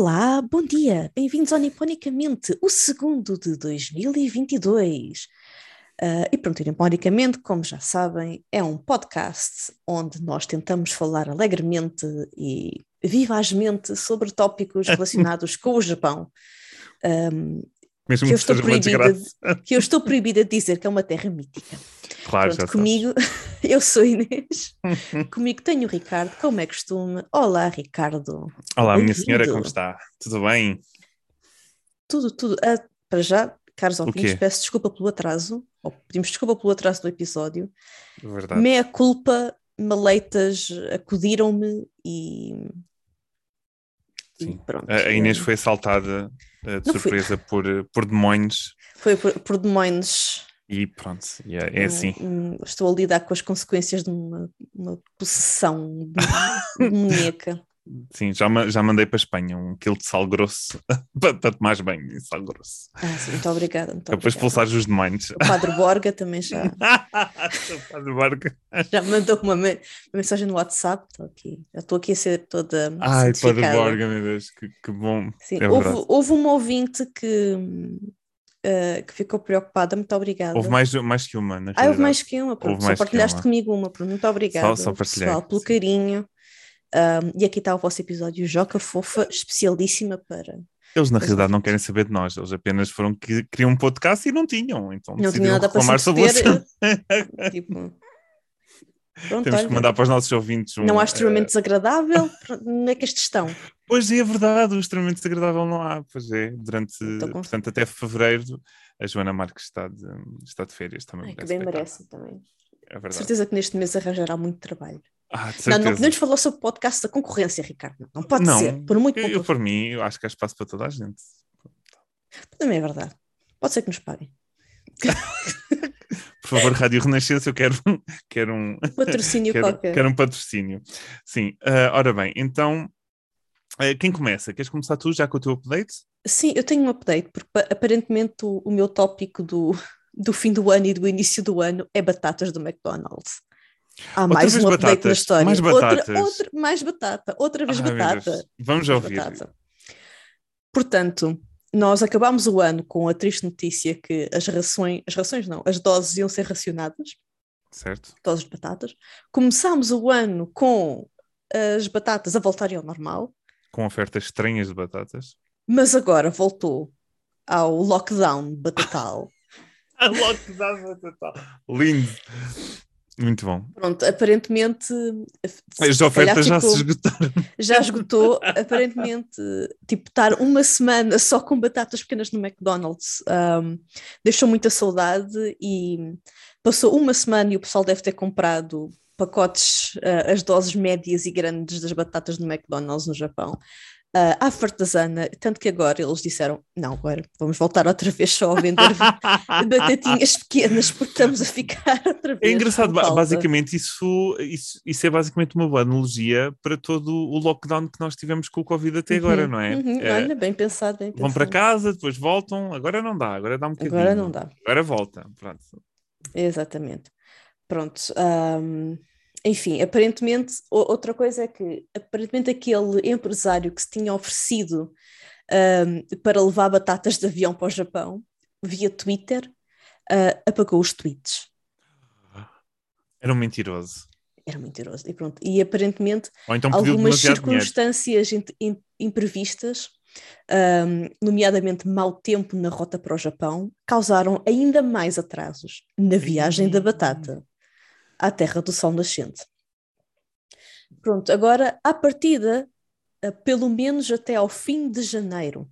Olá, bom dia, bem-vindos ao Niponicamente, o segundo de 2022. Uh, e pronto, Niponicamente, como já sabem, é um podcast onde nós tentamos falar alegremente e vivazmente sobre tópicos relacionados com o Japão. Um, Mesmo que, eu estou proibida, desgraça. que eu estou proibida de dizer que é uma terra mítica. Claro, Pronto, comigo, eu sou Inês, comigo tenho o Ricardo, como é costume. Olá, Ricardo. Olá, minha senhora, como está? Tudo bem? Tudo, tudo. Ah, para já, caros ouvintes, peço desculpa pelo atraso, ou pedimos desculpa pelo atraso do episódio. Verdade. Meia culpa, maleitas acudiram-me e. Sim. pronto. A Inês eh, foi assaltada eh, de Não fui. surpresa por, eh, por demónios Foi por, por demónios. e pronto, e é, é assim. Hum, estou a lidar com as consequências de uma, uma possessão demoníaca. Sim, já, já mandei para a Espanha um quilo de sal grosso para, para tomar bem de sal grosso. Ah, sim, muito obrigada. Muito É para expulsar os obrigada. O Padre Borga também já, o barco. já mandou uma, me- uma mensagem no WhatsApp. Estou aqui, já estou aqui a ser toda. Ai, Padre. Borga, meu Deus, que, que bom. Sim, É houve, houve uma ouvinte que, eh, que ficou preocupada. Muito obrigada. Houve mais, mais que uma, na Ah, houve realidade. mais que uma. Pronto, Houve só mais partilhaste uma. comigo uma. Pronto, muito obrigada. Só- só pessoal, pelo carinho. Um, e aqui está o vosso episódio Joca Fofa, especialíssima para. Eles, na realidade, não. não querem saber de nós. Eles apenas foram que criam um podcast e não tinham. Então Não decidiram nada para reclamar sobre o assunto. entreter. tipo. Pronto, Temos que olha, mandar para os nossos ouvintes um. Não há extremamente desagradável. Pronto, Onde é que estes estão? Pois é, verdade, o extremamente desagradável não há. Pois é, durante. Com- Portanto, até fevereiro, a Joana Marques está de, está de férias também. Ai, que bem merece também. É De verdade. certeza que neste mês arranjará muito trabalho. Ah, Não, não podemos falar sobre o podcast da concorrência, Ricardo. Não, não pode Não, ser. Por muito eu, eu, por mim, eu acho que há espaço para toda a gente. Também é verdade. Pode ser que nos paguem. Por favor, Rádio Renascença, eu quero, quero um. Patrocínio quero, qualquer. quero um patrocínio. Sim, ah, ora bem, então. ah, quem começa? Queres começar tu já com o teu update? Sim, eu tenho um update, porque pa- aparentemente o, o meu tópico do, do fim do ano e do início do ano é batatas do McDonald's. Há Outra mais vez um update na história. mais Outra, batatas. outra, mais batata, outra vez meu batata. Vamos ouvir. batata. Portanto, nós acabámos o ano com a triste notícia que as rações, as rações não, as doses iam ser racionadas, Certo? doses de batatas. Começámos o ano com as batatas a voltarem ao normal, Com ofertas estranhas de batatas. mas agora voltou ao lockdown batatal. A lockdown batatal. Lindo. Muito bom. Pronto, aparentemente As se calhar ofertas já ficou- se esgotaram. já esgotou. aparentemente, tipo, estar uma semana só com batatas pequenas no McDonald's um, deixou muita saudade e passou uma semana e o pessoal deve ter comprado pacotes, uh, as doses médias e grandes das batatas no McDonald's no Japão. Uh, à fartazana, tanto que agora eles disseram: não, agora vamos voltar outra vez só a vender batatinhas pequenas, porque estamos a ficar outra vez. É engraçado, basicamente, isso, isso, isso é basicamente uma boa analogia para todo o lockdown que nós tivemos com o Covid até agora, Uhum, não é? uhum, É, Olha, bem pensado, bem pensado. vão para casa, depois voltam, agora não dá, agora dá um bocadinho. Agora não dá. Agora volta. Pronto. Exatamente. Pronto. ahm, enfim, aparentemente, outra coisa é que aparentemente aquele empresário que se tinha oferecido ahm, para levar batatas de avião para o Japão via Twitter ah, apagou os tweets. Era um mentiroso. Era mentiroso. E pronto. E aparentemente então algumas circunstâncias in- in- imprevistas, ahm, nomeadamente mau tempo na rota para o Japão, causaram ainda mais atrasos na viagem da batata à terra do sol nascente. Pronto, agora à partida, ah, pelo menos até ao fim de janeiro,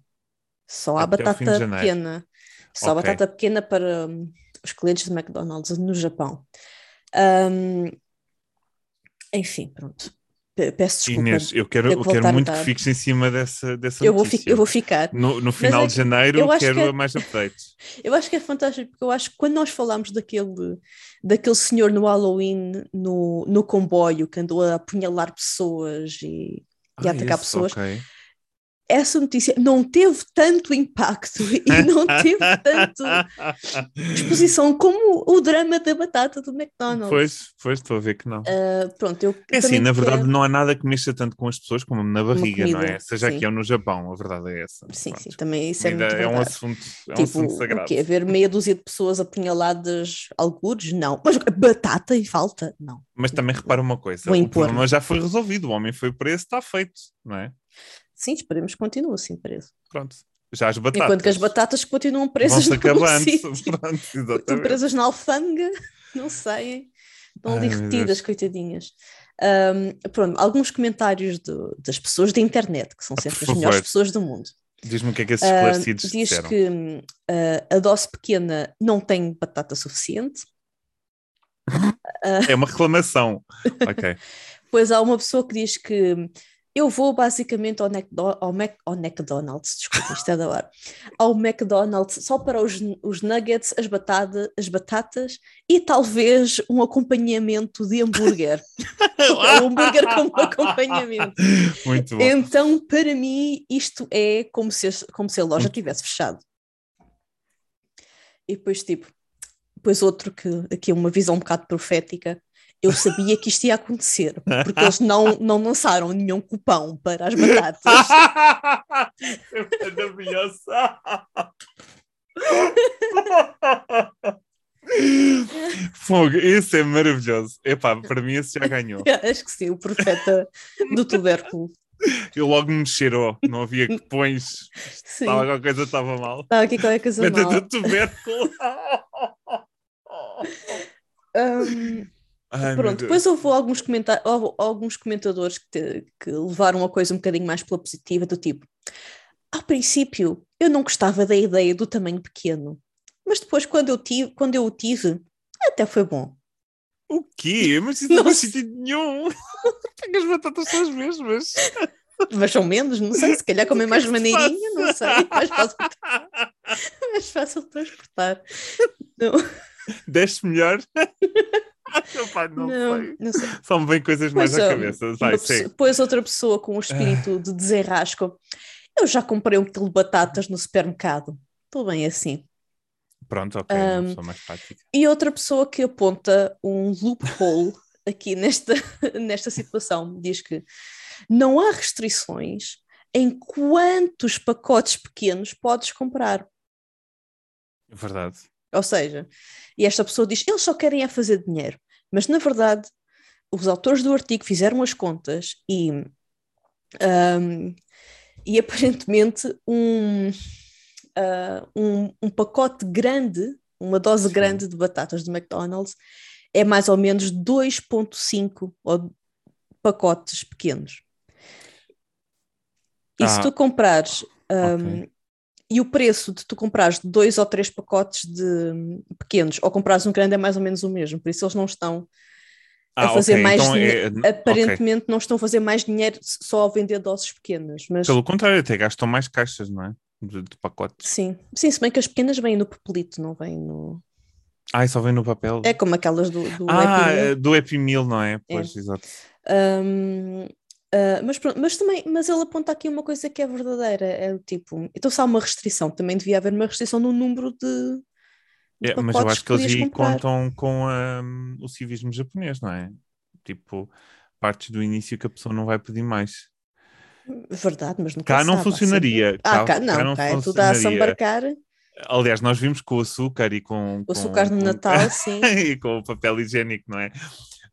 só há Até batata pequena, só Ok. batata pequena para hum, os clientes de McDonald's no Japão. Ahm, enfim, pronto. Pe- Peço desculpa. Inês, eu quero, eu quero muito que fiques em cima dessa, dessa eu, vou notícia. fi- eu vou ficar. No, no final é de janeiro eu quero que é- mais updates. Eu acho que é fantástico, porque eu acho que quando nós falámos daquele, daquele senhor no Halloween, no, no comboio, que andou a apunhalar pessoas e, e a Ah, atacar esse, pessoas, ok. Essa notícia não teve tanto impacto e não teve tanto exposição como o drama da batata do McDonald's. Pois, pois, estou a ver que não. Uh, pronto, eu É assim, na verdade quero- não há nada que mexa tanto com as pessoas como na barriga, não é? comida, Seja sim. aqui ou no Japão, a verdade é essa. Sim, Pronto. sim, também isso é Comida muito é um assunto, é um Tipo, assunto o sagrado. quê? Ver meia dúzia de pessoas apunhaladas algures? Não. Mas batata e falta? Não. Mas também repara uma coisa: Vou o impor. problema já foi resolvido, o homem foi preso, está feito, não é? Sim, esperemos que continue assim preso. Pronto. Já as batatas. Enquanto que as batatas continuam presas no acabando. Pronto, Estão presas na alfândega, não saem. Estão ali retidas, coitadinhas. Ahm, pronto, alguns comentários do- das pessoas da internet, que são Ah, sempre por as melhores favor. pessoas do mundo. Diz-me o que é que esses Ah, esclarecidos diz disseram. que hum, ah, a dose pequena não tem batata suficiente. É uma reclamação. ok. Pois há uma pessoa que diz que eu vou basicamente ao, Necdo- ao, Mac, ao McDonald's, desculpa, isto é da hora, ao McDonald's só para os, os nuggets, as, batada, as batatas e talvez um acompanhamento de hambúrguer. o hambúrguer como acompanhamento. Muito bom. Então, para mim, isto é como se, como se a loja tivesse fechado. E depois, tipo, depois outro que aqui é uma visão um bocado profética. Eu sabia que isto ia acontecer, porque eles não, não lançaram nenhum cupão para as batatas. É maravilhoso. Fogo, isso é maravilhoso. Epá, para mim esse já ganhou. Acho que sim, o profeta do tubérculo. Eu logo me cheirou, não havia que pões. Sim. Estava alguma coisa estava mal. Estava aqui qualquer coisa Meta mal. do tubérculo. Hum, Ai, Pronto, depois houve alguns, comenta houve alguns comentadores que, te- que levaram a coisa um bocadinho mais pela positiva, do tipo, ao princípio eu não gostava da ideia do tamanho pequeno, mas depois quando eu, tive, quando eu o tive, até foi bom. O quê? Mas isso não Não faz sentido nenhum. Porque as batatas são as mesmas. Mas são menos, não sei, se calhar comem mais se maneirinha, não sei, mais fácil, mais fácil de transportar. Não, Desce melhor? Não, não, sei. São bem coisas mais Pois, à ah, cabeça. Vai, pessoa-. Depois outra pessoa com o espírito de desenrasco. Eu já comprei um quilo de batatas no supermercado. Estou bem assim. Pronto, ok. Um, pessoa mais prática. E outra pessoa que aponta um loophole aqui nesta, nesta situação diz que não há restrições em quantos pacotes pequenos podes comprar. É Verdade. Ou seja, e esta pessoa diz: eles só querem é fazer dinheiro. Mas na verdade, os autores do artigo fizeram as contas e, ahm, e aparentemente um, ah, um, um pacote grande, uma dose Sim. grande de batatas do McDonald's é mais ou menos 2,5 ou- pacotes pequenos. E se Ah, tu comprares ahm, ok. E o preço de tu comprares dois ou três pacotes de hum, pequenos ou comprares um grande é mais ou menos o mesmo, por isso eles não estão a Ah, fazer ok, mais então dinheiro. é- aparentemente não estão a fazer mais dinheiro só ao vender doses pequenas, mas Pelo contrário, até gastam mais caixas, não é? De, de pacotes. sim, sim, se bem que as pequenas vêm no papelito, não vêm no. Ah, e só vem no papel. É como aquelas do, do ah, Happy Meal. é do Happy Meal, não é? Pois, exato. Hum, ah, mas, pronto, mas também, mas ele aponta aqui uma coisa que é verdadeira, é o tipo, então se há uma restrição, também devia haver uma restrição no número de, de É, mas eu acho que eles podias aí contam com hum, o civismo japonês, não é? Tipo, partes do início que a pessoa não vai pedir mais. Verdade, mas nunca Cá não sabe, há funcionaria. sempre- Ah, Cá- cá, não, cá não cá é tudo a sambarcar. Aliás, nós vimos com o açúcar e com, O com- açúcar no com- Natal, sim. e com o papel higiênico, não é?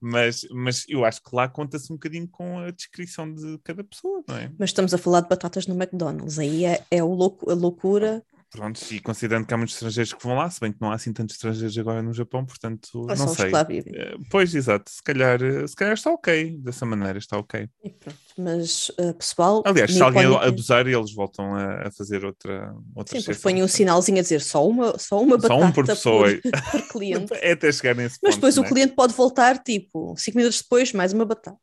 Mas, mas eu acho que lá conta-se um bocadinho com a descrição de cada pessoa, não é? Mas estamos a falar de batatas no McDonald's, aí é, é o louco, a loucura, Pronto, e considerando que há muitos estrangeiros que vão lá, se bem que não há assim tantos estrangeiros agora no Japão, portanto, é não só sei. que lá vivem. Eh, Pois, exato, se calhar, eh, se calhar está ok, dessa maneira está ok. E pronto. Mas, uh, pessoal, Aliás, se alguém nipónica- abusar, eles voltam a, fazer outra, outra Sim, põem um sinalzinho a dizer só uma, só uma Só batata um por pessoa. por, por cliente. É até chegar nesse Mas ponto, depois o não é? cliente pode voltar, tipo, cinco minutos depois, mais uma batata.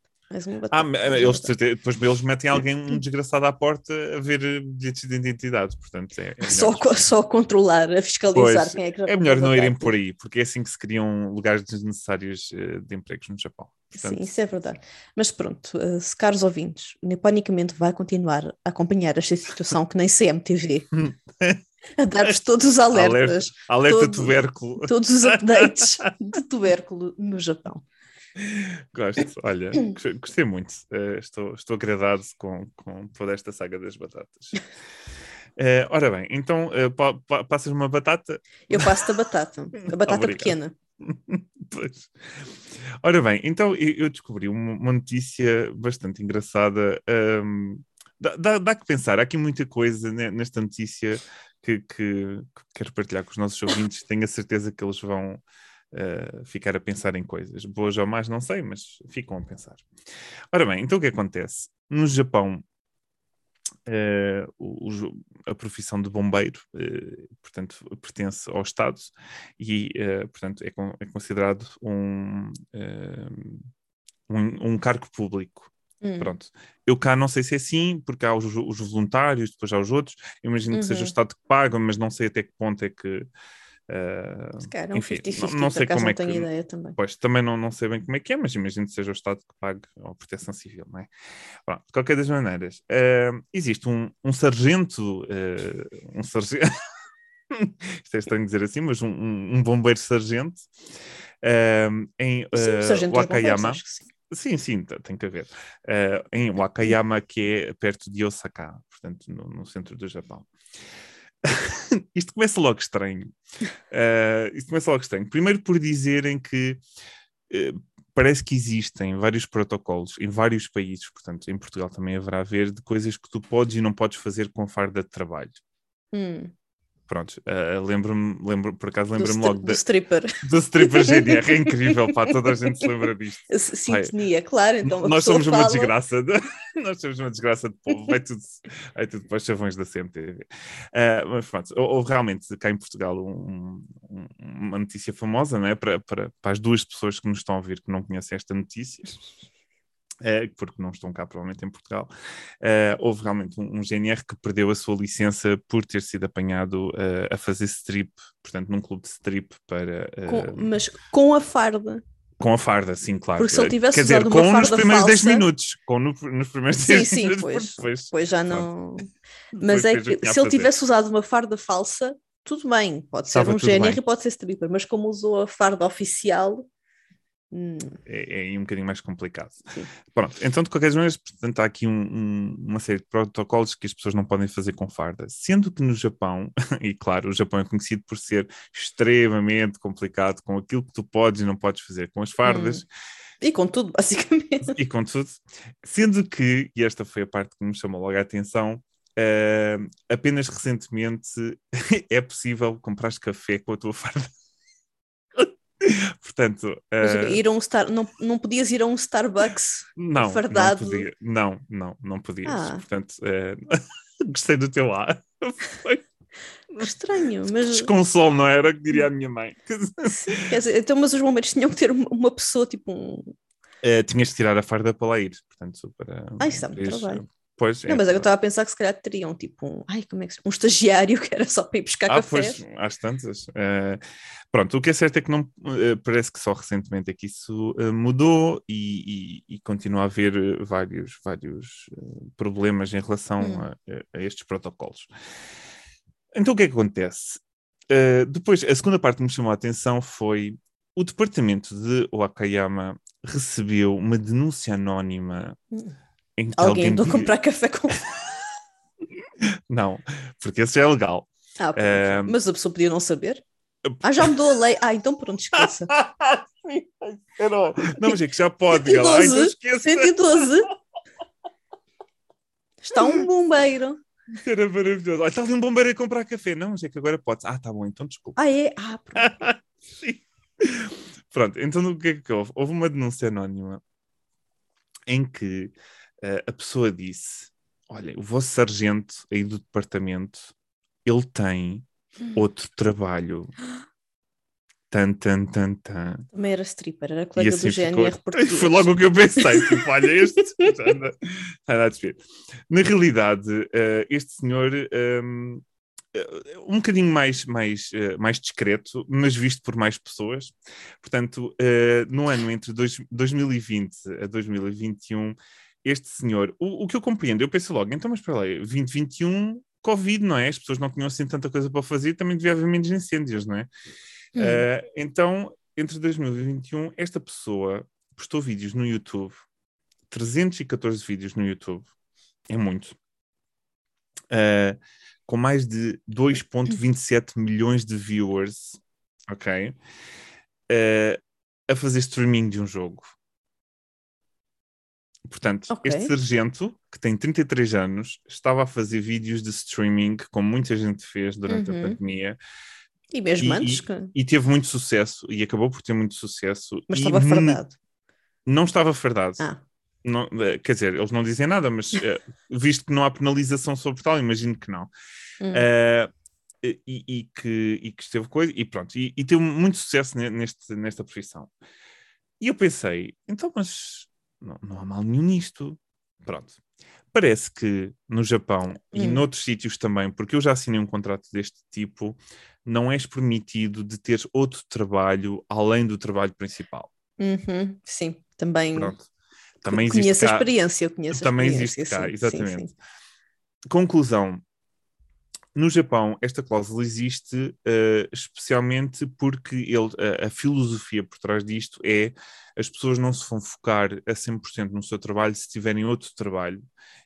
Ah, eles, depois eles metem alguém, um desgraçado à porta a ver bilhetes de identidade, portanto é, é Só, co- só controlar, a fiscalizar Pois, quem é que É melhor não irem por aí, porque é assim que se criam lugares desnecessários eh, de empregos no Japão. Portanto, Sim, isso é verdade. Mas pronto, eh, se caros ouvintes, Niponicamente vai continuar a acompanhar esta situação que nem CMTV, a dar-vos todos os alertas, alerta todo- tubérculo. todos os updates de tubérculo no Japão. Gosto, olha, gos- gostei muito. Eh, estou, estou agradado com, com toda esta saga das batatas. Eh, ora bem, então eh, pa- pa- passas uma batata? Eu passo-te a batata, a batata pequena. Pois. Ora bem, então eu eu descobri uma, uma notícia bastante engraçada. ahm, dá, dá, dá que pensar, há aqui muita coisa ne- nesta notícia que, que- que quero partilhar com os nossos ouvintes. Tenho a certeza que eles vão ah, ficar a pensar em coisas. Boas ou más, não sei, mas ficam a pensar. Ora bem, então o que acontece? No Japão, eh, o- a profissão de bombeiro, eh, portanto, pertence ao Estado e, eh, portanto, é, con- é considerado um, um, um cargo público. Hum. Pronto. Eu cá não sei se é assim, porque há os, os voluntários, depois há os outros. Eu imagino que seja o Uhum. Estado que paga, mas não sei até que ponto é que. Eh, Se calhar é um enfim, 50-50, não, não sei como não é que. tenho ideia também. Pois, também não, não sei bem como é que é, mas imagino que seja o Estado que pague a proteção civil, não é? Pronto, de qualquer das maneiras, eh, existe um, um sargento, eh, um sargento, isto é estranho dizer assim, mas um, um- bombeiro sargento em sargento bombeiro, Wakayama. sim. Sim, tem que haver. Eh, em Wakayama, que é perto de Osaka, portanto, no, no centro do Japão. Isto começa logo estranho. Eh, isto começa logo estranho. Primeiro por dizerem que eh, parece que existem vários protocolos em vários países, portanto, em Portugal também haverá a ver, de coisas que tu podes e não podes fazer com farda de trabalho. Hum, Pronto, eh, lembro-me, lembro, por acaso lembro-me logo do da, stripper. do stripper GDR, é incrível, pá, toda a gente se lembra disto. Sintonia, claro. Então Nós somos uma fala- desgraça. de- Nós somos uma desgraça de povo. Vai tudo, vai tudo para os chavões da CMTV. Ah, mas pronto, ou, ou realmente cá em Portugal um- um- uma notícia famosa, não é? Para, para, para as duas pessoas que nos estão a ouvir que não conhecem esta notícia. Eh, porque não estão cá provavelmente em Portugal, eh, houve realmente um, um GNR que perdeu a sua licença por ter sido apanhado eh, a fazer strip, portanto num clube de strip para eh, com- mas com a farda. com a farda, sim, claro. Porque se ele Eh, tivesse Quer dizer, usado uma com nos primeiros 10 falsa- minutos. Com no- nos primeiros Sim, 10 sim, minutos. pois. depois, Pois já não. Mas é que a se ele tivesse usado uma farda falsa, tudo bem. Pode ser Estava um GNR bem. e pode ser stripper, mas como usou a farda oficial. Hum, É, é um bocadinho mais complicado. Sim. Pronto, então de qualquer maneira, portanto, há aqui um- um- uma série de protocolos que as pessoas não podem fazer com farda. Sendo que no Japão, e claro, o Japão é conhecido por ser extremamente complicado com aquilo que tu podes e não podes fazer com as fardas. E com tudo, basicamente. E contudo, sendo que, e esta foi a parte que me chamou logo a atenção, eh, apenas recentemente é possível comprar café com a tua farda. Portanto, eh, ir a um Star... não, não podias ir a um Starbucks. não, não fardado. podia. Não, não, não podias. Ah. Portanto, eh, gostei do teu ar. Foi Estranho, mas. desconsolo, não era? Que diria a minha mãe. Sim, quer dizer, então, mas os bombeiros tinham que ter uma, pessoa, tipo um. Eh, tinhas de tirar a farda para lá ir. Portanto, para. Ah, isso dá muito trabalho. Pois, Não, é, mas é eu estava a pensar que se calhar teriam, tipo, um. Ai, como é que. Um estagiário que era só para ir buscar Ah, café. pois, às tantas. Eh, pronto, o que é certo é que não eh, parece que só recentemente é que isso eh, mudou e, e- e continua a haver vários, vários problemas em relação Hum. a, a estes protocolos. Então o que é que acontece? Depois, a segunda parte que me chamou a atenção foi o departamento de Wakayama recebeu uma denúncia anónima Hum. Alguém andou a comprar café com. Não, porque esse já é legal. Ah, pronto. Eh, Mas a pessoa podia não saber. Ah, já mudou a lei. Ah, então pronto, esqueça. Não, mas é que já pode. diga lá. Ah, então 112, esqueça. 112. Está um bombeiro. Era maravilhoso. Está ali um bombeiro a comprar café. Não, mas é que agora pode. Ah, tá bom, então desculpa. Ah, é? Ah, pronto. Sim. Pronto, então o que é que houve? Houve uma denúncia anónima em que eh, a pessoa disse: Olha, o vosso sargento aí do departamento ele tem outro trabalho Tan, tan, tan, tan. Também era stripper, era colega assim do GNR ficou- português. Foi logo o que eu pensei. Tipo, olha, este anda, a desver. Na realidade, eh, este senhor, ehm, eh, um bocadinho mais, mais, mais discreto, mas visto por mais pessoas. Portanto, no ano entre dois- 2020 a 2021, este senhor, o, o que eu compreendo, eu pensei logo, então, mas espera aí, 2021, Covid, não é? As pessoas não tinham assim tanta coisa para fazer, também devia haver menos incêndios, não é? Hum. Uh, então, entre 2021, esta pessoa postou vídeos no YouTube, 314 vídeos no YouTube, é muito, Uh, com mais de 2,27 milhões de viewers, ok? Uh, a fazer streaming de um jogo. Portanto, Ok. este sargento, que tem 33 anos, estava a fazer vídeos de streaming, como muita gente fez durante a Uhum. pandemia, E mesmo E- antes, e- que- e teve muito sucesso, e acabou por ter muito sucesso. mas e estava fardado. Não estava fardado. Ah, Não, eh, quer dizer, eles não dizem nada, mas eh, visto que não há penalização sobre tal, imagino que não. hum. Eh, e, e que, e que esteve coisa, e pronto, e, e teve muito sucesso ne- neste, nesta profissão. E eu pensei, então, mas não, não há mal nenhum nisto. Pronto. Parece que no Japão e Hum. noutros sítios também, porque eu já assinei um contrato deste tipo, não és permitido de ter outro trabalho além do trabalho principal. Uhum, sim, também Pronto. Também existe conheço a cá- experiência, eu conheço a também experiência, existe cá, sim, sim, exatamente. sim. Conclusão. No Japão, esta cláusula existe eh, especialmente porque ele, a, a filosofia por trás disto é as pessoas não se vão focar a 100% no seu trabalho se tiverem outro trabalho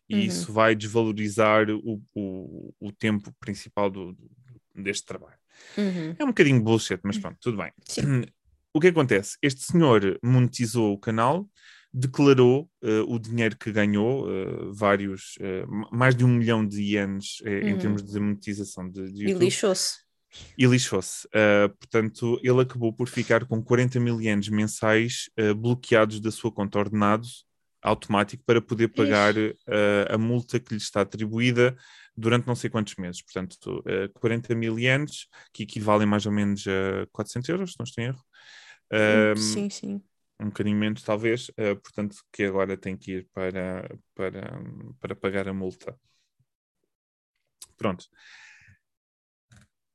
e Uhum. isso vai desvalorizar o, o, o tempo principal do, do- deste trabalho. Uhum, É um bocadinho bullshit, mas pronto, tudo bem. Sim. O que acontece? Este senhor monetizou o canal, declarou eh, o dinheiro que ganhou, eh, vários, m- mais de um milhão de ienes eh, em Uhum. termos de monetização de, de E YouTube, lixou-se. e lixou-se. Uh, portanto, ele acabou por ficar com 40 mil ienes mensais uh, bloqueados da sua conta ordenado automático para poder pagar uh, a multa que lhe está atribuída durante não sei quantos meses. Portanto, uh, 40 mil ienes, que equivalem mais ou menos a 400 euros, se não estou em erro. Sim, sim. Um bocadinho menos, talvez, uh, portanto, que agora tem que ir para, para, para pagar a multa. Pronto.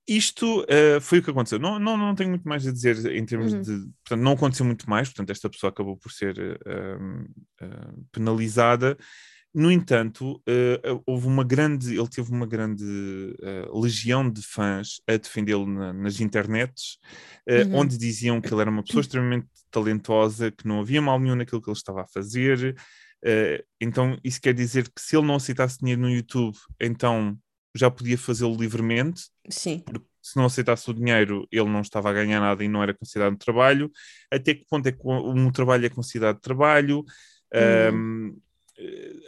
Isto uh, foi o que aconteceu. Não, não, não tenho muito mais a dizer em termos Uhum. de. Portanto, não aconteceu muito mais, portanto, esta pessoa acabou por ser uh, penalizada. No entanto, uh, houve uma grande. Ele teve uma grande uh, legião de fãs a defendê-lo na- nas internets, uh, Uhum. onde diziam que ele era uma pessoa extremamente talentosa, que não havia mal nenhum naquilo que ele estava a fazer. Então, isso quer dizer que se ele não aceitasse dinheiro no YouTube, então já podia fazê-lo livremente. Sim. Se não aceitasse o dinheiro, ele não estava a ganhar nada e não era considerado trabalho. Até que ponto é que um trabalho é considerado trabalho? Um, eh,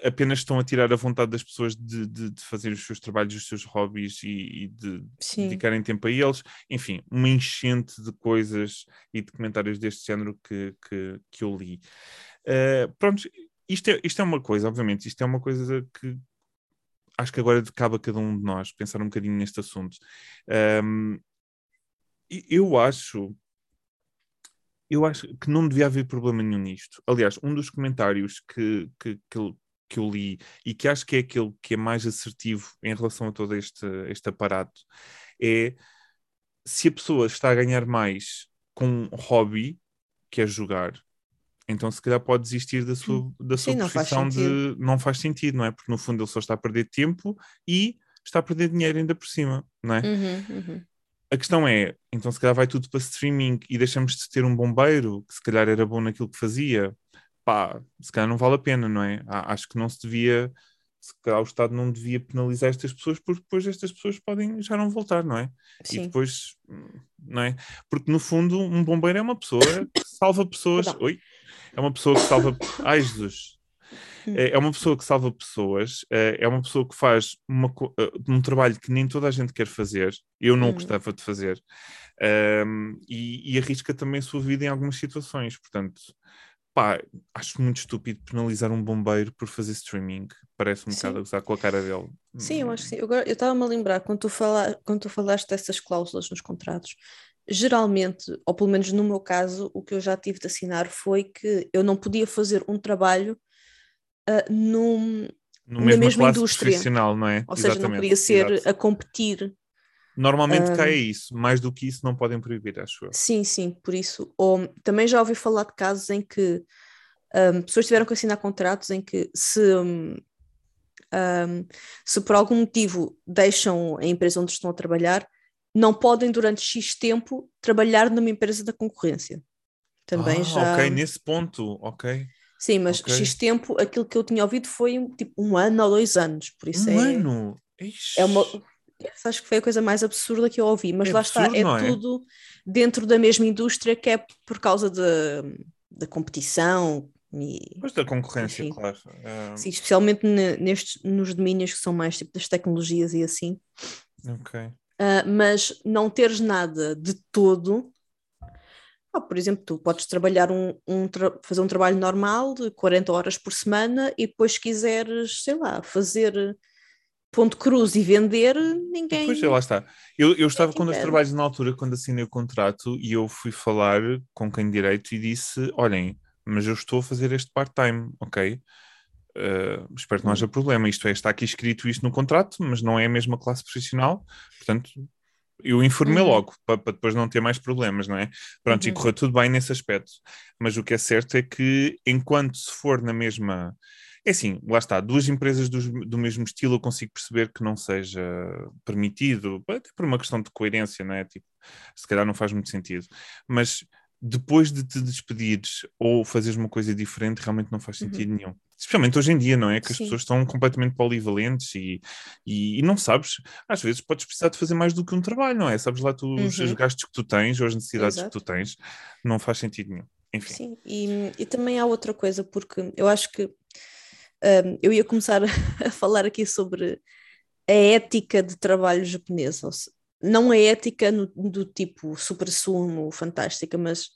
apenas estão a tirar a vontade das pessoas de, de, de fazer os seus trabalhos, os seus hobbies e, e de Sim. dedicarem tempo a eles. Enfim, uma enchente de coisas e de comentários deste género que, que, que eu li. Uh, pronto, isto é, isto é uma coisa, obviamente, isto é uma coisa que acho que agora cabe a cada um de nós pensar um bocadinho neste assunto. Um, eu acho eu acho que não devia haver problema nenhum nisto. Aliás, um dos comentários que, que, que, eu, que eu li e que acho que é aquele que é mais assertivo em relação a todo este, este aparato é se a pessoa está a ganhar mais com um hobby, que é jogar, então se calhar pode desistir da sua, da sua Sim, não profissão de sentido. não faz sentido, não é? Porque no fundo ele só está a perder tempo e está a perder dinheiro ainda por cima, não é? Uhum, uhum. A questão é, então se calhar vai tudo para streaming e deixamos de ter um bombeiro que se calhar era bom naquilo que fazia. Pá, se calhar não vale a pena, não é? Acho que não se devia, se calhar o Estado não devia penalizar estas pessoas porque depois estas pessoas podem já não voltar, não é? E Sim. depois, hum, não é? Porque no fundo um bombeiro é uma pessoa que salva pessoas. Oi? É uma pessoa que salva. Ai Jesus! Hum. É é uma pessoa que salva pessoas, é é uma pessoa que faz uma eh, um trabalho que nem toda a gente quer fazer, eu não Hum. gostava de fazer, Ahm, e, e arrisca também a sua vida em algumas situações. Portanto, pá, acho muito estúpido penalizar um bombeiro por fazer streaming, parece um bocado a gozar com a cara dele. Sim, eu acho que sim. Agora, eu estava-me a lembrar, quando tu, fala, quando tu falaste dessas cláusulas nos contratos, geralmente, ou pelo menos no meu caso, o que eu já tive de assinar foi que eu não podia fazer um trabalho uh, num, no na mesma indústria. Profissional, não é? Ou seja, Exatamente. não podia ser Exato. a competir. Normalmente um, cai isso, mais do que isso não podem proibir, acho eu. Sim, sim, por isso. Ou, também já ouvi falar de casos em que um, pessoas tiveram que assinar contratos em que se, um, se por algum motivo deixam a empresa onde estão a trabalhar, não podem durante X tempo trabalhar numa empresa da concorrência. Também ah, já. Ok, nesse ponto, ok. Sim, mas okay. X tempo, aquilo que eu tinha ouvido foi tipo um ano ou dois anos, por isso um é. ano? Ixi. É uma. Acho que foi a coisa mais absurda que eu ouvi, mas é lá absurdo, está, é, é tudo dentro da mesma indústria que é por causa da competição. E, mas da concorrência, enfim. claro. Um... Sim, especialmente nestes, nos domínios que são mais tipo das tecnologias e assim. Ok. Uh, mas não teres nada de todo ah, por exemplo, tu podes trabalhar um, um tra fazer um trabalho normal de 40 horas por semana e depois se quiseres, sei lá, fazer ponto cruz e vender, ninguém. Pois é, lá está. Eu, eu estava com os trabalhos na altura, quando assinei o contrato, e eu fui falar com quem direito e disse: olhem, mas eu estou a fazer este part-time, ok? Uh, espero que não haja hum. problema. Isto é, está aqui escrito isto no contrato, mas não é a mesma classe profissional, portanto, eu informei uhum. logo, para, para, depois não ter mais problemas, não é? Pronto, uhum. e correu tudo bem nesse aspecto. Mas o que é certo é que, enquanto se for na mesma. É assim, lá está, duas empresas do, do mesmo estilo eu consigo perceber que não seja permitido, até por uma questão de coerência, não é? Tipo, se calhar não faz muito sentido. Mas depois de te despedires ou fazeres uma coisa diferente, realmente não faz uhum. sentido uhum. nenhum. Especialmente hoje em dia, não é? Que as Sim. pessoas estão completamente polivalentes e, e, e, não sabes, às vezes podes precisar de fazer mais do que um trabalho, não é? Sabes lá tu, uhum. os gastos que tu tens ou as necessidades Exato. que tu tens, não faz sentido nenhum. Enfim. Sim, e, e também há outra coisa, porque eu acho que um, eu ia começar a falar aqui sobre a ética de trabalho japonesa, não a ética no, do tipo super-sumo, fantástica, mas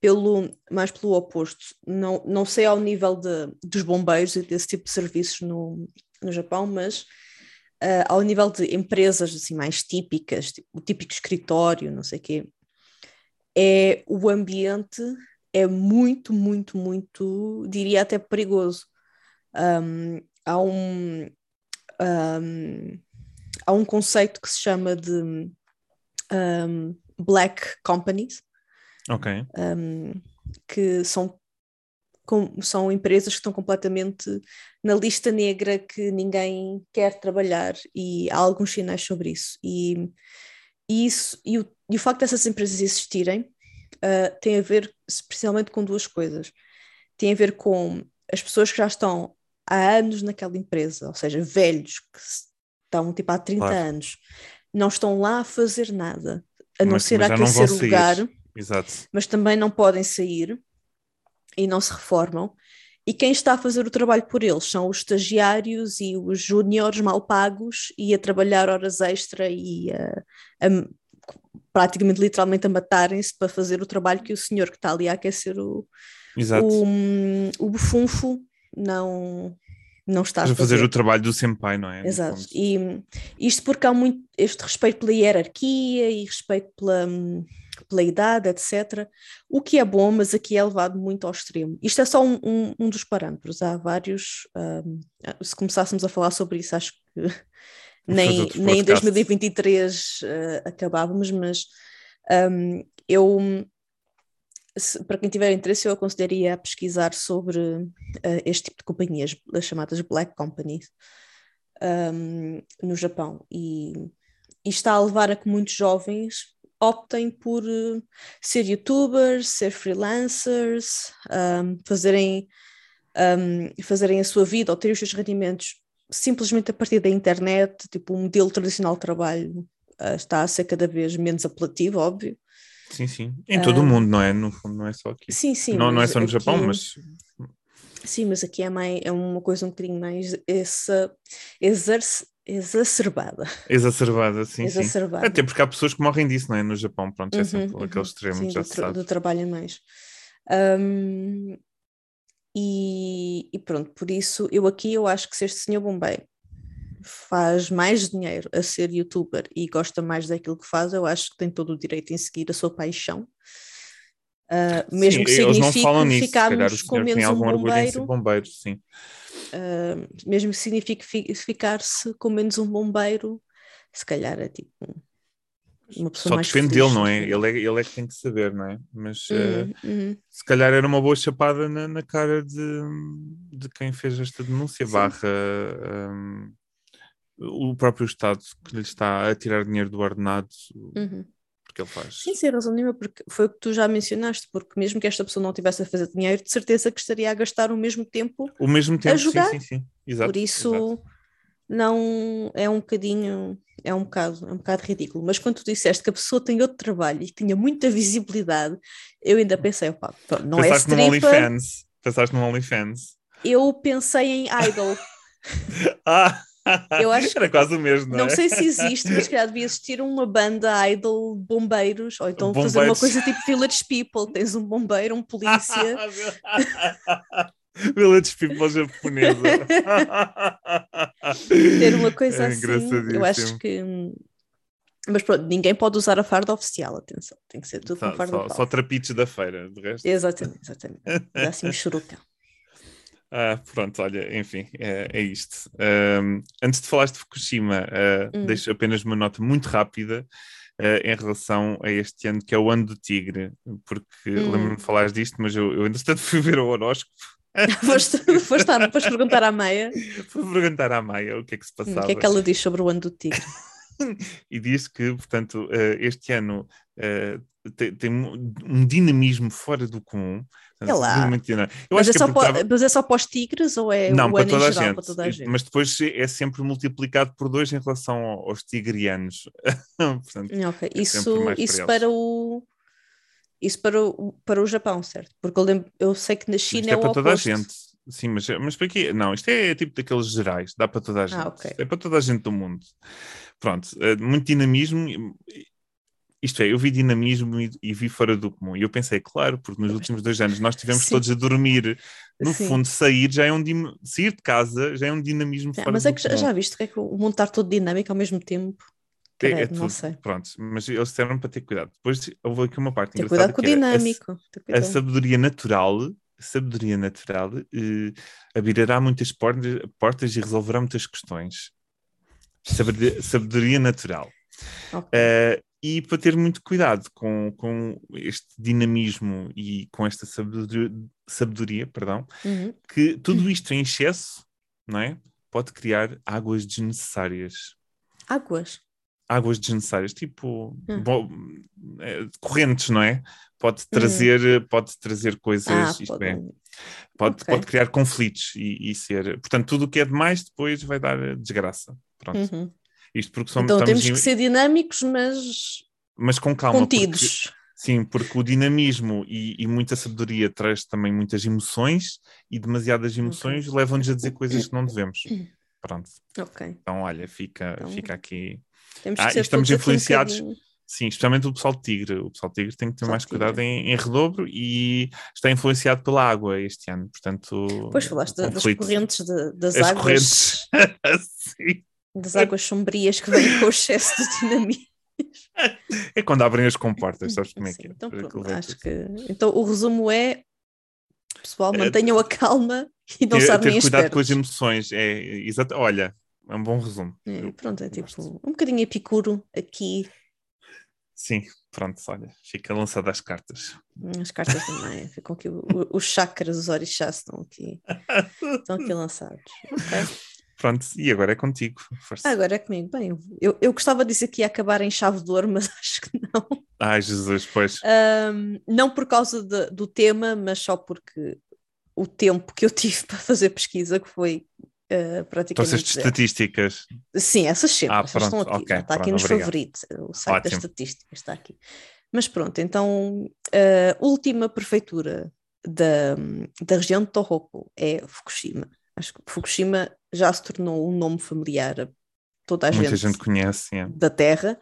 pelo, mais pelo oposto. Não, não sei ao nível de, dos bombeiros e desse tipo de serviços no, no Japão, mas uh, ao nível de empresas assim, mais típicas, tipo, o típico escritório, não sei o quê, é, o ambiente é muito, muito, muito, diria até perigoso. Um, há um, um, há um conceito que se chama de um, black companies, Ok. Um, que são, com, são empresas que estão completamente na lista negra que ninguém quer trabalhar e há alguns sinais sobre isso. E, e isso e o, e o facto dessas empresas existirem uh, tem a ver especialmente com duas coisas. Tem a ver com as pessoas que já estão há anos naquela empresa, ou seja, velhos que estão tipo há 30 claro. anos, não estão lá a fazer nada, a não mas, ser mas aquecer o lugar. Exato. mas também não podem sair e não se reformam. E quem está a fazer o trabalho por eles são os estagiários e os júniores mal pagos e a trabalhar horas extra e a, a, praticamente literalmente a matarem-se para fazer o trabalho que o senhor que está ali a aquecer o, Exato. o, o bufunfo não, não está a fazer. fazer o trabalho do senpai, não é? Exato. E isto porque há muito este respeito pela hierarquia e respeito pela pela idade, etc. O que é bom, mas aqui é levado muito ao extremo. Isto é só um, um, um dos parâmetros, há vários. Um, se começássemos a falar sobre isso, acho que nem, nem em 2023 uh, acabávamos, mas um, eu. Para quem tiver interesse, eu aconselharia a pesquisar sobre uh, este tipo de companhias, as chamadas Black Companies, um, no Japão. E, e está a levar a que muitos jovens optem por uh, ser youtubers, ser freelancers, um, fazerem, um, fazerem a sua vida ou terem os seus rendimentos simplesmente a partir da internet, tipo o modelo tradicional de trabalho uh, está a ser cada vez menos apelativo, óbvio. Sim, sim. Em todo o mundo, não é? No fundo, não é só aqui. Sim, sim. Não, não é só no aqui, Japão, mas. Sim, mas aqui é, mais, é uma coisa um bocadinho mais essa, exerce, exacerbada. Exacerbada, sim, exacerbada. sim. Até porque há pessoas que morrem disso, não é? No Japão, pronto, é uhum, sempre uhum, aquele extremo, sim, já do, se sabe. do trabalho mais. Um, e, e, pronto, por isso, eu aqui eu acho que se este senhor bombeiro faz mais dinheiro a ser youtuber e gosta mais daquilo que faz, eu acho que tem todo o direito em seguir a sua paixão. Uh, mesmo sim, que signifique ficarmos com menos um bombeiro. bombeiro sim. Uh, mesmo que signifique ficar-se com menos um bombeiro, se calhar é tipo uma pessoa Só mais depende feliz, dele, não é? Ele, é? ele é que tem que saber, não é? Mas uh, se calhar era uma boa chapada na, na cara de, de quem fez esta denúncia, sim. barra um, o próprio Estado que lhe está a tirar dinheiro do ordenado. Uhum. Porque ele faz. Sim, sem razão nenhuma, porque foi o que tu já mencionaste, porque mesmo que esta pessoa não tivesse a fazer dinheiro, de certeza que estaria a gastar o mesmo tempo, o mesmo tempo a jogar. Sim, sim, sim. Exato, Por isso, exato. não é um bocadinho é um bocado, é um bocado ridículo. Mas quando tu disseste que a pessoa tem outro trabalho e tinha muita visibilidade, eu ainda pensei, opa, não Pensaste é stripper. no OnlyFans. Pensaste no OnlyFans. Eu pensei em Idol. ah! Eu acho Era quase o mesmo, não, não é? sei se existe, mas calhar devia existir uma banda idol bombeiros, ou então Bombeiros. fazer uma coisa tipo Village People, tens um bombeiro, um polícia. Village People japonesa. ter uma coisa É assim. Eu acho que. Mas pronto, ninguém pode usar a farda oficial, atenção, tem que ser tudo Só, com farda só, só trapitos da feira, de resto. Exatamente, exatamente. Dá assim um churucão. Ah, pronto, olha, enfim, é, é isto. Ahm, antes de falares de Fukushima, ah, Hum. deixo apenas uma nota muito rápida ah, em relação a este ano, que é o ano do tigre, porque Hum. lembro-me de falares disto, mas eu, eu entretanto fui ver o horóscopo, foste, foste, à- foste perguntar à Meia fui perguntar à Maia o que é que se hum, passava. o que é que ela diz sobre o ano do tigre. e diz que, portanto, eh, este ano tem, tem um dinamismo fora do comum. É lá. Eu Mas acho é, que só é porque para, estava- mas é só para os tigres ou é Não, para toda, geral gente. para toda a gente? Mas depois é sempre multiplicado por dois em relação ao- aos tigrianos. Portanto, Ok, É isso, isso para para o isso para o, para o Japão, certo? Porque eu, lembro, eu sei que na China isto é, é para toda a oposto. gente. Sim, mas, mas para quê? Não, isto é, tipo daqueles gerais, dá para toda a gente. Ah, ok. É para toda a gente do mundo. Pronto, eh, muito dinamismo. Isto é, eu vi dinamismo e, e vi fora do comum. E eu pensei, claro, porque nos últimos dois anos nós tivemos Sim. todos a dormir. No Sim. fundo, sair já é um sair de casa já é um dinamismo É, fora mas do é que já, comum. já viste que é que o mundo está todo dinâmico ao mesmo tempo? É- é não sei. Pronto, mas eles disseram para ter cuidado. Depois houve aqui uma parte Ter engraçada cuidado com o a- dinâmico. a cuidado. sabedoria natural, a sabedoria natural eh, abrirá muitas portas, portas e resolverá muitas questões. Sabedoria, sabedoria natural. Ok. Eh, e para ter muito cuidado com, com este dinamismo e com esta sabedoria, sabedoria perdão, Uhum. que tudo isto em excesso não é? pode criar águas desnecessárias Águas. águas desnecessárias, tipo Hum. bo- eh, correntes, não é? Pode trazer, pode trazer coisas, Ah, isto pode- é, pode, ok. pode criar conflitos e, e ser. Portanto, tudo o que é demais depois vai dar eh, desgraça. Pronto. Isto porque somos, Então temos em- que ser dinâmicos, mas mas com calma. porque- contidos. sim, porque o dinamismo e, e muita sabedoria traz também muitas emoções e demasiadas emoções levam-nos a dizer coisas que não devemos. Pronto. Ok. Então, olha, fica, Então, fica aqui. Ah, estamos um influenciados Sim, especialmente o pessoal de Tigre. O pessoal de Tigre tem que ter mais cuidado em, em redobro e está influenciado pela água este ano. Portanto, Pois falaste da- das conflito. correntes de- das As águas, correntes. Sim. Das águas sombrias que vêm com o excesso de dinamismo. É quando abrem as comportas, sabes como é Sim, que é? então, pronto, acho tudo. que então o resumo é pessoal, É, mantenham a calma e não ter, se armem ter cuidado com as espertos. emoções. É, exato. Olha, é um bom resumo. É, Eu pronto, é gosto. tipo um bocadinho epicuro aqui, Sim, pronto, olha, fica lançada as cartas. as cartas também, ficam aqui os chakras, os orixás estão aqui, estão aqui lançados. Ok. Pronto, e agora é contigo. Força. Agora é comigo. Bem, eu, eu gostava de dizer que ia acabar em chave de ouro, mas acho que não. Ai, Jesus, pois. Ahm, não por causa de- do tema, mas só porque o tempo que eu tive para fazer pesquisa, que foi ah, praticamente. Trouxeste estatísticas. Sim, essas sempre, Ah, essas estão pronto, aqui, ok, já está aqui pronto, nos obrigado. favoritos, o site Ótimo. da estatística está aqui. Mas pronto, então a última prefeitura da, da região de Tohoku é Fukushima. Acho que Fukushima já se tornou um nome familiar a toda a Muita gente, gente conhece. é. da Terra,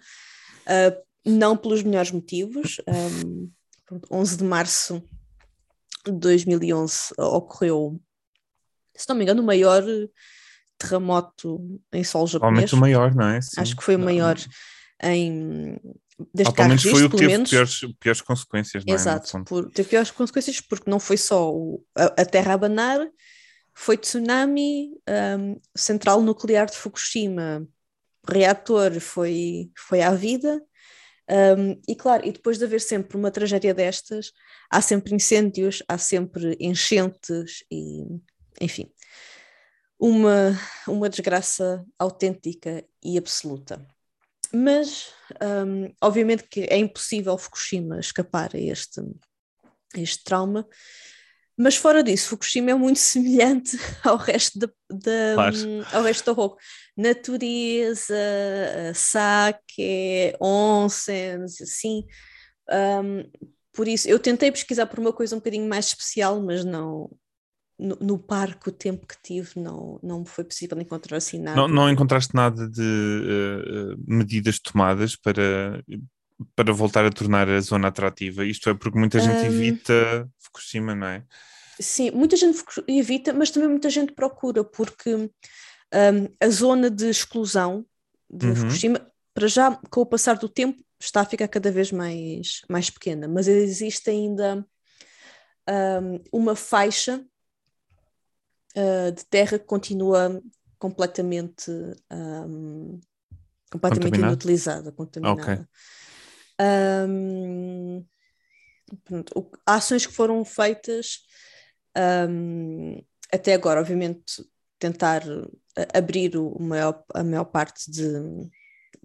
ah, não pelos melhores motivos. Um, pronto, 11 de março de 2011 ocorreu, se não me engano, o maior terremoto em solo japonês. o maior, não é? Sim. Acho que foi o maior em. Desde Ah, que há pelo menos foi o que teve menos. piores, piores consequências, não é? No Exato, por, teve piores consequências porque não foi só o- a, a terra abanar, foi tsunami, hum, central nuclear de Fukushima, reator foi, foi à vida. hum, e claro, e depois de haver sempre uma tragédia destas, há sempre incêndios, há sempre enchentes e, enfim, uma, uma desgraça autêntica e absoluta. Mas, hum, obviamente, que é impossível Fukushima escapar a este, a este trauma. Mas fora disso, Fukushima é muito semelhante ao resto da, da- Claro. ao resto da Roku. Natureza, sake, onsens, assim. Um, por isso, eu tentei pesquisar por uma coisa um bocadinho mais especial, mas não. No, no parque, o tempo que tive, não, não foi possível encontrar assim nada. Não, não encontraste nada de eh, medidas tomadas para, para voltar a tornar a zona atrativa? Isto é porque muita gente Hum. evita Fukushima, não é? Sim, muita gente evita, mas também muita gente procura, porque hum, a zona de exclusão de Uhum. Fukushima, para já, com o passar do tempo, está a ficar cada vez mais, mais pequena, mas existe ainda hum, uma faixa ah, de terra que continua completamente, hum, completamente inutilizada, contaminada. Hum, pronto, o- ações que foram feitas hum, até agora, obviamente, tentar a- abrir o maior, a maior parte de,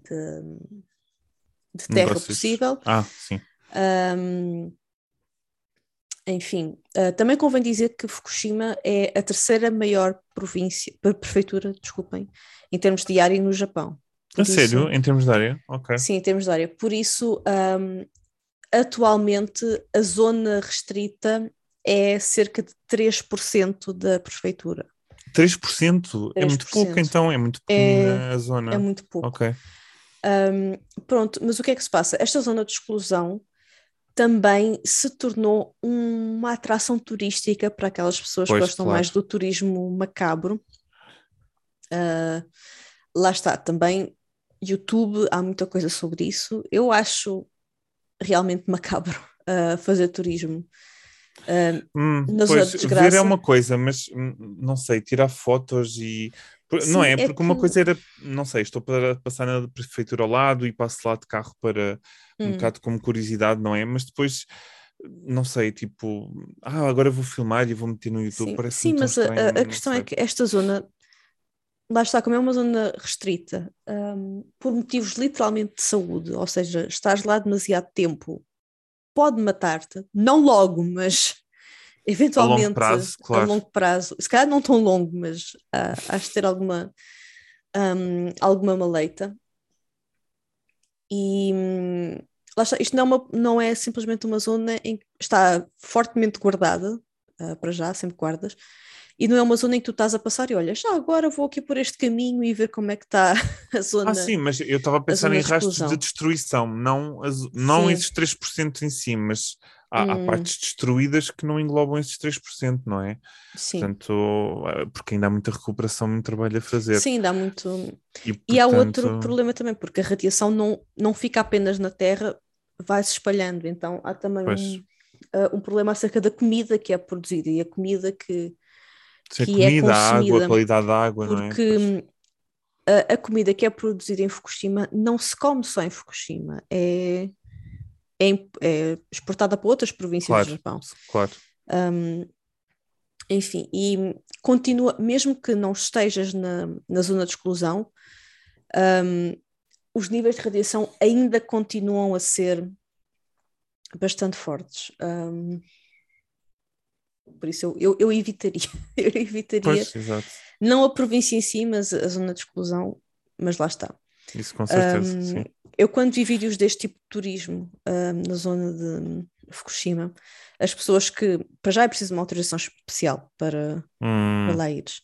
de, de terra Negócios. possível. Ah, sim. Hum, enfim, ah, também convém dizer que Fukushima é a terceira maior província, pre- prefeitura, desculpem, em termos de área no Japão. A Por isso- sério? Em termos de área? Ok. Sim, em termos de área. Por isso, hum, atualmente, a zona restrita é cerca de 3% da prefeitura. 3%? É muito 3%. pouco, então. É muito pequenina a zona. É muito pouco. Ok. Hum, pronto, mas o que é que se passa? Esta zona de exclusão também se tornou uma atração turística para aquelas pessoas Pois, que gostam claro. mais do turismo macabro. Ah, lá está, também YouTube, há muita coisa sobre isso. Eu acho realmente macabro ah, fazer turismo. Ah, Hum, pois, ver é uma coisa, mas hum, não sei, tirar fotos e. Sim, não é? é Porque uma que- coisa era, não sei, estou para passar na prefeitura ao lado e passo lá de carro para um hum. bocado como curiosidade, não é? Mas depois, não sei, tipo, ah, agora vou filmar e vou meter no YouTube. Sim, Parece sim mas a- estranho, a, a questão é sei. que esta zona, lá está, como é uma zona restrita, hum, por motivos literalmente de saúde, ou seja, estás lá demasiado tempo, pode matar-te, não logo, mas eventualmente prazo, claro. a longo prazo, se calhar não tão longo, mas ah, has de ter alguma, hum, alguma maleita. E lá está, isto não é, uma- não é simplesmente uma zona em que está fortemente guardada, ah, para já, sempre guardas, e não é uma zona em que tu estás a passar e olhas, já agora vou aqui por este caminho e ver como é que está a zona. Ah, sim, mas eu estava a pensar zona em de rastros de destruição, não, as, não Sim. esses 3% em si, mas há, há Hum. partes destruídas que não englobam esses 3%, não é? Sim, Portanto, eh, porque ainda há muita recuperação, muito trabalho a fazer. sim, dá muito. E, E há portanto, outro problema também, porque a radiação não, não fica apenas na Terra, vai se espalhando. Então há também Pois. um, ah, um problema acerca da comida que é produzida e a comida que, se a que é comida, a água, a consumida, qualidade da água, não é? porque hum, a, a comida que é produzida em Fukushima não se come só em Fukushima, é, é, é exportada para outras províncias Claro. do Japão. Claro. Um, enfim, e continua, mesmo que não estejas na, na zona de exclusão, um, os níveis de radiação ainda continuam a ser bastante fortes. Um, por isso eu, eu, eu evitaria, eu evitaria Pois, não a província em si, mas a zona de exclusão, mas lá está. Isso com certeza, Um, sim. Eu, quando vi vídeos deste tipo de turismo um, na zona de Fukushima, as pessoas que, para já é preciso uma autorização especial para, Hum, para lá ires.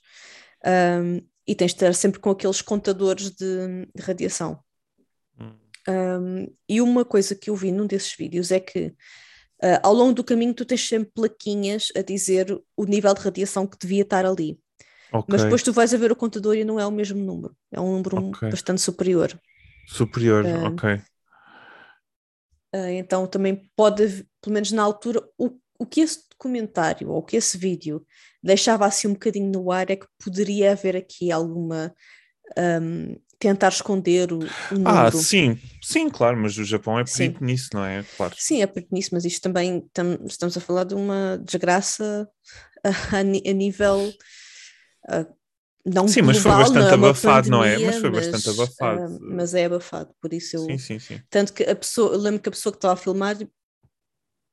Um, e tens de estar sempre com aqueles contadores de, de radiação. hum. Um, e uma coisa que eu vi num desses vídeos é que uh, ao longo do caminho tu tens sempre plaquinhas a dizer o nível de radiação que devia estar ali. Ok. Mas depois tu vais a ver o contador e não é o mesmo número. É um número Ok. bastante superior. Superior, Ah, ok. Ah, então também pode, pelo menos na altura, o, o que esse documentário ou o que esse vídeo deixava assim um bocadinho no ar é que poderia haver aqui alguma. ahm, tentar esconder o, o Ah, número. sim, sim, claro, mas o Japão é Sim. perito nisso, não é? Claro. Sim, é perto nisso, mas isto também tam- estamos a falar de uma desgraça a, a a nível ah, não Sim, mas foi bastante não é abafado, não é? pandemia, Mas foi bastante abafado. ah, mas é abafado, por isso eu Sim, sim, sim. tanto que a pessoa, eu lembro que a pessoa que estava a filmar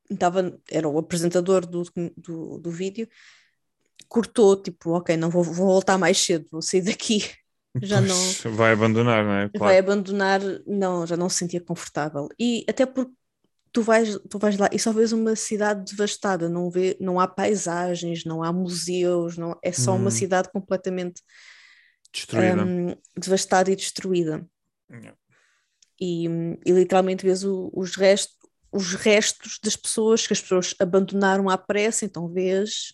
estava, era o apresentador do, do, do vídeo, cortou, tipo, ok, não vou, vou voltar mais cedo, vou sair daqui, já não Pois, vai abandonar, não é? vai Claro. abandonar, não, já não se sentia confortável. E até porque tu vais, tu vais lá e só vês uma cidade devastada, não, vê, não há paisagens, não há museus, não, é só uma Hum. cidade completamente Destruída. hum, devastada e destruída. E, e literalmente vês o- os, restos, os restos das pessoas que as pessoas abandonaram à pressa, então vês,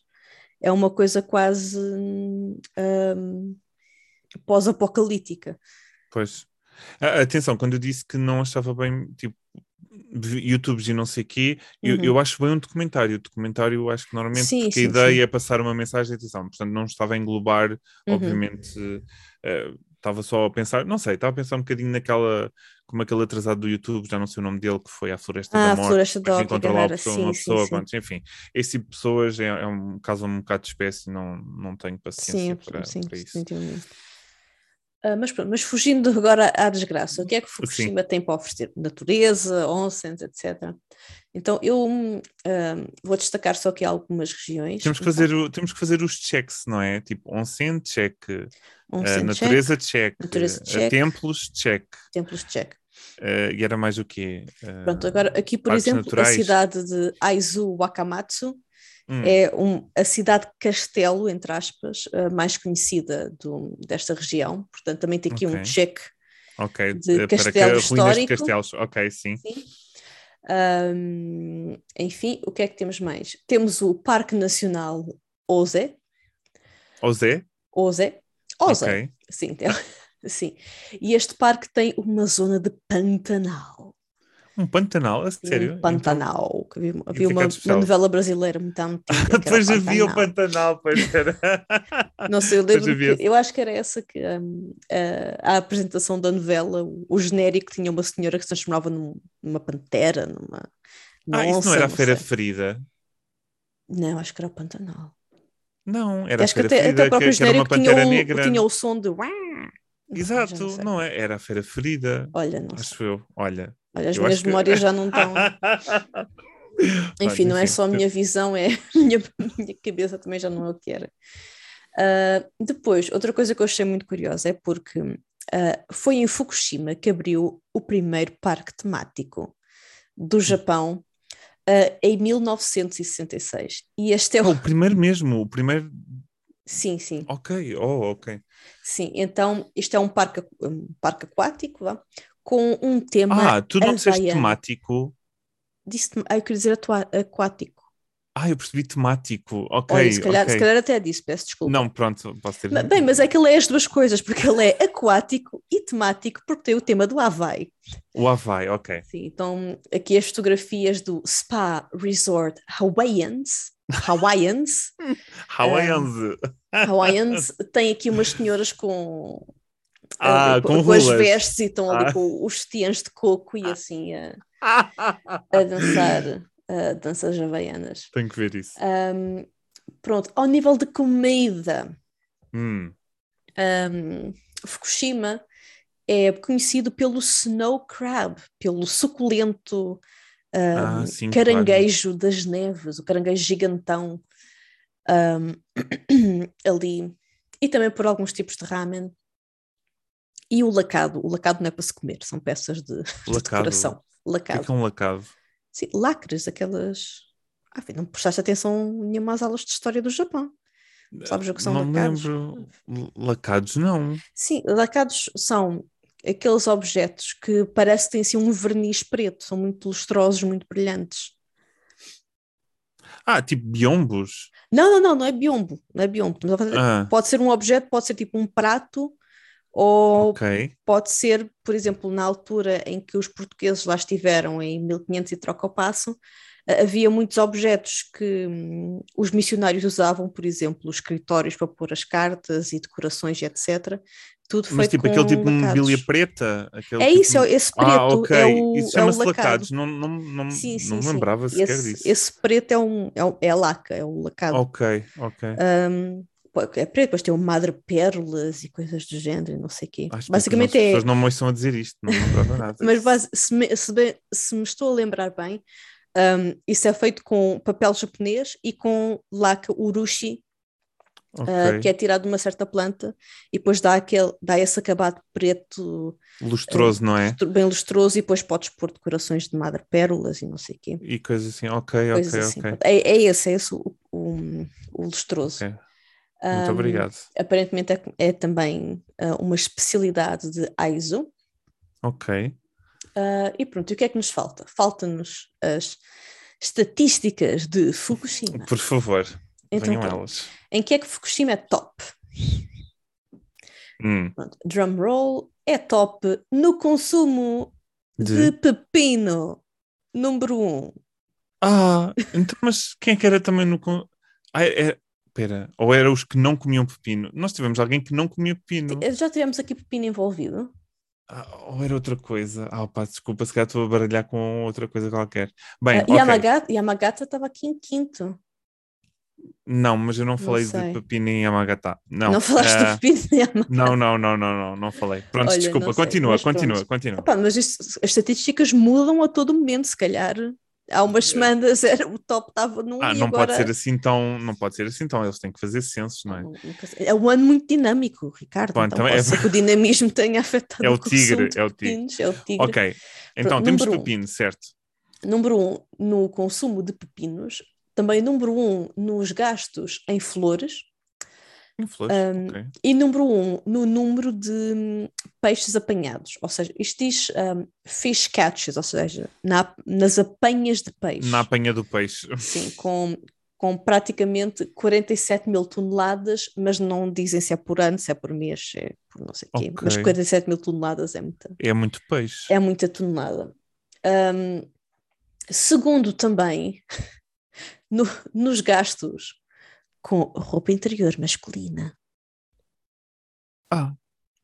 é uma coisa quase hum, pós-apocalíptica. Pois. Atenção, quando eu disse que não achava bem, tipo, YouTubes e não sei o quê, eu, Uhum. eu acho bem um documentário. O documentário, eu acho que normalmente Sim, porque a sim, ideia sim. é passar uma mensagem de atenção, portanto não estava a englobar, Uhum. obviamente, eh, estava só a pensar, não sei, estava a pensar um bocadinho naquela, como aquele atrasado do YouTube, já não sei o nome dele, que foi à Floresta Ah, da Morte, Floresta da encontrou lá pessoa, sim, uma sim, pessoa, sim. pronto, enfim, esse tipo de pessoas é, é um caso um bocado de espécie, não, não tenho paciência Sim, para, sim, para isso. Ah, mas pronto, mas fugindo agora à desgraça, o que é que Fukushima tem para oferecer? Natureza, onsens, etc. Então eu hum, ah, vou destacar só aqui algumas regiões. Temos que, Então, fazer, o- temos que fazer os checks, não é? Tipo, onsen, check, onsen, natureza, check, natureza, eh, check. templos, check. templos check. e era mais o quê? Pronto, agora aqui, por exemplo, naturais. a cidade de Aizu Wakamatsu hum, é um, a cidade castelo, entre aspas, mais conhecida do, desta região. Portanto, também tem aqui um Ok. check ok, de eh, castelo de histórico. castelos. Ok, sim. Sim. Ahm, enfim, o que é que temos mais? Temos o Parque Nacional Oze. Ozé? Oze. Oze. Ok. Sim, tem- sim. E este parque tem uma zona de Pantanal. Um Pantanal, a sério? Um Pantanal. que havia que havia que uma, uma novela brasileira muito antiga. que Depois havia o Pantanal. Pois era. Não sei, eu lembro que eu acho que era essa que hum, a, a apresentação da novela, o, o genérico tinha uma senhora que se transformava num- numa pantera, numa. Ah, isso onça, não era a Feira sei. Ferida? Não, acho que era o Pantanal. Não, era a acho que Feira até, Ferida, até o próprio que, que genérico tinha pantera o, negra. tinha o som de. Sei, Exato, não sei. não é? Era a Feira Ferida. Olha, não sei. Acho eu. Olha. Olha, as eu minhas acho que- memórias já não estão. Enfim, não é enfim. só a minha visão, é a minha, minha cabeça também já não é o que era. Ah, depois, outra coisa que eu achei muito curiosa é porque ah, foi em Fukushima que abriu o primeiro parque temático Hum. do Japão ah, em 1966. E este é o. o primeiro mesmo, o primeiro. Sim, sim. Ok, oh, ok. Sim, então isto é um parque, um parque aquático vá, com um tema Ah, tu não disseste temático. Disse, ah, eu queria dizer aquático. Ah, eu percebi temático. Ok, Olha, se calhar, ok. se calhar até disse, peço desculpa. Não, pronto, posso ter. Bem, mas é que ele é as duas coisas, porque ele é aquático e temático, porque tem o tema do Havaí. O Havaí, ok. Sim, então aqui as fotografias do Spa Resort Hawaiians. Hawaiians. Hawaiians. Hawaiians tem aqui umas senhoras com, Ah, ali, com com as vestes e estão ali Ah. com os tiãs de coco e assim a, a dançar a danças havaianas. Tenho que ver isso. Ahm, pronto, ao nível de comida, Hum. ahm, Fukushima é conhecido pelo snow crab, pelo suculento ahm, Ah, sim, caranguejo das neves, o caranguejo gigantão ali, e também por alguns tipos de ramen. E o lacado, o lacado não é para se comer, são peças de, de Lacado? decoração. O que é Lacado. que é um lacado? Sim, lacres, aquelas. Ah, não prestaste atenção nenhuma às aulas de história do Japão. Sabes o que são não lacados? lembro. Lacados, não. Sim, lacados são aqueles objetos que parece que têm assim um verniz preto, são muito lustrosos, muito brilhantes. Ah, tipo biombos. Não, não, não, não é biombo, não é biombo. Ah, Pode ser um objeto, pode ser tipo um prato, ou ok. pode ser, por exemplo, na altura em que os portugueses lá estiveram, em 1500 e troca o passo, ah, havia muitos objetos que hum, os missionários usavam, por exemplo, os escritórios para pôr as cartas e decorações e etc. Tudo Mas tipo aquele tipo de lacados. mobília preta? Aquele É tipo isso, é- esse preto Ah, ok. é o, Isso é chama-se lacado. lacados. Não, não, não, Sim, sim, não me sim. lembrava sequer Esse, disso. esse preto é, um, é, é a laca, é o lacado. Ok, ok. Um, é preto, depois tem o madrepérolas e coisas do género, e não sei o quê. Ah, espero que Basicamente as é. pessoas não me ouçam a dizer isto, não me lembrava nada. Mas se, me, se, bem- se me estou a lembrar bem, um, isso é feito com papel japonês e com laca urushi, uh, Ok. que é tirado de uma certa planta e depois dá, aquele, dá esse acabado preto Lustroso, não é? bem lustroso e depois podes pôr decorações de madrepérolas e não sei o quê. E coisas assim, ok, Coisas ok, assim. ok. É, é esse, é esse o, o, o lustroso. Ok. Muito Um, obrigado. Aparentemente é, é também uh, uma especialidade de Aizo. Ok. Uh, e pronto, e o que é que nos falta? Falta-nos as estatísticas de Fukushima. Por favor, Então, venham pronto. elas. em que é que Fukushima é top? Hum, Pronto, drum roll é top no consumo de... de, pepino. Número um. Ah, então, mas quem é que era também no. Ah, é... Espera, ou era os que não comiam pepino? Nós tivemos alguém que não comia pepino. Já tivemos aqui pepino envolvido? Ah, ou era outra coisa? Ah, pá, desculpa, se calhar estou a baralhar com outra coisa qualquer. Bem, Uh, ok. Yamagata, Yamagata estava aqui em quinto. Não, mas eu não falei de sei. pepino em Yamagata. Não, Não, falaste ah, do pepino de Yamagata? Não, não, não, não, não, não falei. Pronto, Olha, desculpa, não sei, continua, continua, continua. Mas isto- as estatísticas mudam a todo momento, se calhar. Há umas semanas era, o top estava num Ah, não agora... pode ser assim tão, não pode ser assim tão, eles têm que fazer censos, não é? É um ano muito dinâmico, Ricardo. Bom, então então pode é- ser que o dinamismo tenha afetado É o tigre, é o tigre. é o tigre. Ok, então Pronto, temos número um. pepino, certo? Número um, no consumo de pepinos. Também número um, nos gastos em flores. Um, ok. E número um, no número de hum, peixes apanhados. Ou seja, isto diz hum, fish catches, ou seja, na- nas apanhas de peixe. Na apanha do peixe. Sim, com, com praticamente 47 mil toneladas, mas não dizem se é por ano, se é por mês, se é por não sei o quê. Ok. Mas 47 mil toneladas é muita, É muito peixe. é muita tonelada. Ahm, segundo também, no- nos gastos com roupa interior masculina. Ah,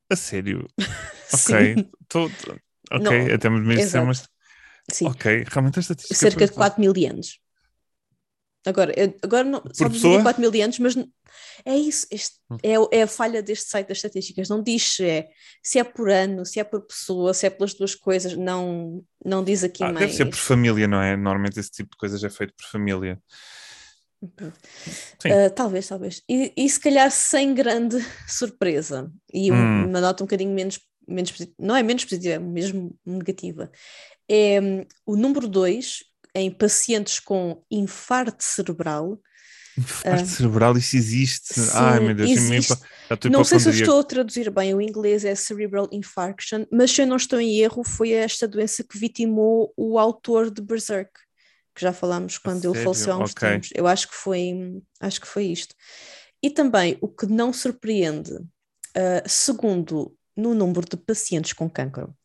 a sério? Ok, tô, tô- ok, Não, até me disse, exato. mas sim. ok, realmente a estatística cerca de foi- 4 mil ienes. Agora, agora não, só pessoa? 4 mil ienes, mas é isso, este- Hum. é, é a falha deste site das estatísticas. Não diz se é, se é por ano, se é por pessoa, se é pelas duas coisas, não, não diz aqui Ah, mais. deve ser por família, não é? Normalmente esse tipo de coisas é feito por família. Ah, talvez, talvez. E, e se calhar sem grande surpresa. E um- Hum. uma nota um bocadinho menos, menos positiva. Não é menos positiva, é mesmo negativa. É hum, o número 2 em pacientes com infarto cerebral. Infarto cerebral, isso existe. Sim, Ai meu Deus, eu me- existe. estou Não sei se eu estou a traduzir bem, o inglês é cerebral infarction, mas se eu não estou em erro, foi esta doença que vitimou o autor de Berserk, que já falámos quando ele faleceu há uns Ok. tempos. Eu acho que foi, acho que foi isto. E também o que não surpreende, ah, segundo no número de pacientes com cancro.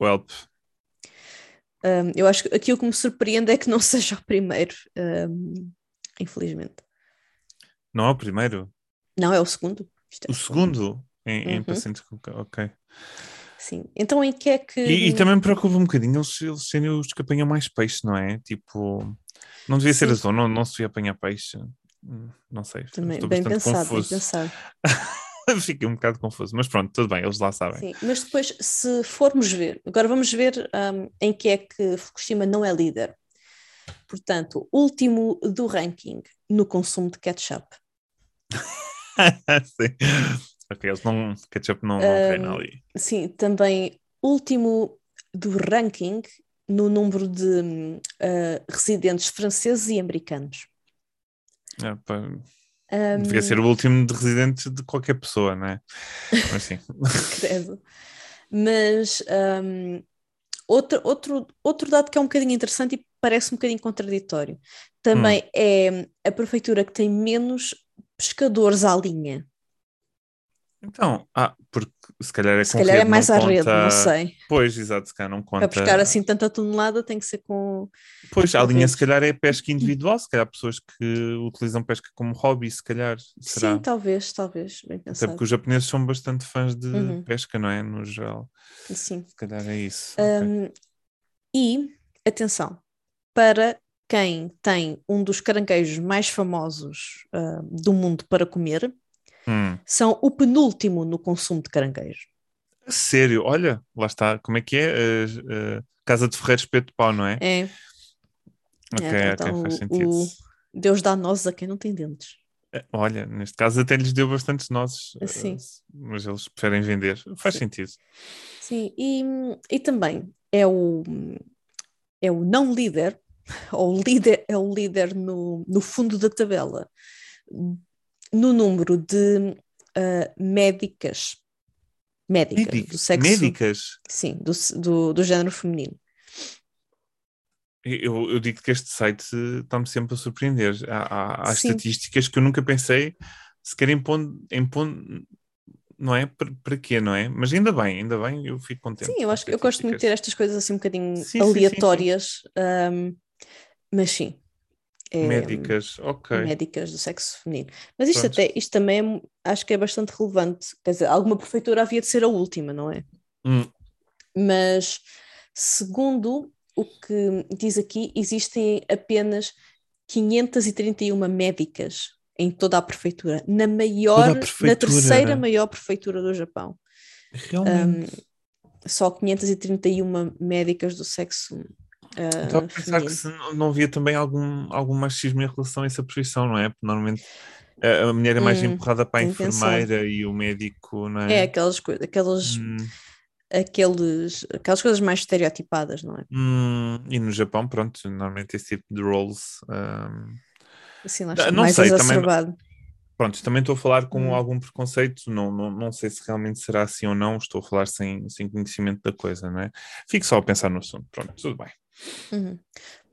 Welp. Ah, eu acho que aquilo que me surpreende é que não seja o primeiro, ah, infelizmente. Não é o primeiro? Não, é o segundo. É O segundo em, em Uhum. pacientes com. Ok. Sim. Então em que é que. E, e também me preocupa um bocadinho eles, eles serem os que apanham mais peixe, não é? Tipo, não devia ser Sim. a zona, não, não se devia apanhar peixe. Hum, Não sei, Também, estou bem bastante pensado, bem confuso. pensado. Fiquei um bocado confuso, mas pronto, tudo bem, eles lá sabem. Sim, mas depois, se formos ver, agora vamos ver um, em que é que Fukushima não é líder. Portanto, último do ranking no consumo de ketchup. Sim. Ok, eles não. Ketchup não, não ali. Sim, também último do ranking no número de uh, residentes franceses e americanos. É, pá, Um, Devia ser o último de residente de qualquer pessoa, não é? Mas sim. credo. Mas um, outro, outro, outro dado que é um bocadinho interessante e parece um bocadinho contraditório. Também Hum. é a prefeitura que tem menos pescadores à linha. Então, ah, porque se calhar é Se calhar é rede, mais à rede, conta- não sei. Pois, exato, se calhar não conta. Para pescar assim tanta tonelada tem que ser com. Pois, a linha se calhar é pesca individual, se calhar pessoas que utilizam pesca como hobby, se calhar será. Sim, talvez, talvez, bem Até pensado. porque os japoneses são bastante fãs de Uhum. pesca, não é? No geral. Sim. Se calhar é isso. Um, e, atenção, para quem tem um dos caranguejos mais famosos ah, do mundo para comer, Hum. são o penúltimo no consumo de caranguejo. Sério, olha, lá está. Como é que é? Uh, uh, Casa de Ferreiro Espeto de Pau, não é? É, Ok, é, ok, então faz o- sentido. o Deus dá nozes a quem não tem dentes. Eh, Olha, neste caso até lhes deu bastantes nozes, Sim. mas eles preferem vender. Faz Sim. sentido. Sim, e, e também é o, é o não líder, ou líder, é o líder no, no fundo da tabela, no número de ah, médicas, médicas, do sexo, Médicas? sim, do, do, do género feminino. Eu, eu digo que este site está-me sempre a surpreender. Há, há- há estatísticas que eu nunca pensei sequer em pondo, em pondo não é? Para, para quê, não é? Mas ainda bem, ainda bem, eu fico contente. Sim, eu acho que eu gosto muito de ter estas coisas assim um bocadinho Sim, sim, sim, sim. aleatórias, ahm, mas sim. É, Médicas, ok. médicas do sexo feminino. Mas isto, Pronto. até, isto também é acho que é bastante relevante. Quer dizer, alguma prefeitura havia de ser a última, não é? Hum, Mas, segundo o que diz aqui, existem apenas 531 médicas em toda a prefeitura, na maior, na prefeitura. terceira maior prefeitura do Japão. realmente. Só 531 médicas do sexo ah, Estava a pensar que feminino. se não, havia também algum, algum machismo em relação a essa profissão, não é? Porque normalmente a, mulher é mais Hum, empurrada para a pensado. enfermeira e o médico, não É é? aquelas coisas, aquelas, Hum, aqueles, aquelas coisas mais estereotipadas, não é? hum, e no Japão, pronto, normalmente esse tipo de roles. hum, Assim, lá Ah, não mais sei, também. Pronto, também estou a falar com Hum. algum preconceito, não, não, não sei se realmente será assim ou não, estou a falar sem, sem conhecimento da coisa, não é? Fico só a pensar no assunto, pronto, tudo bem. Uhum.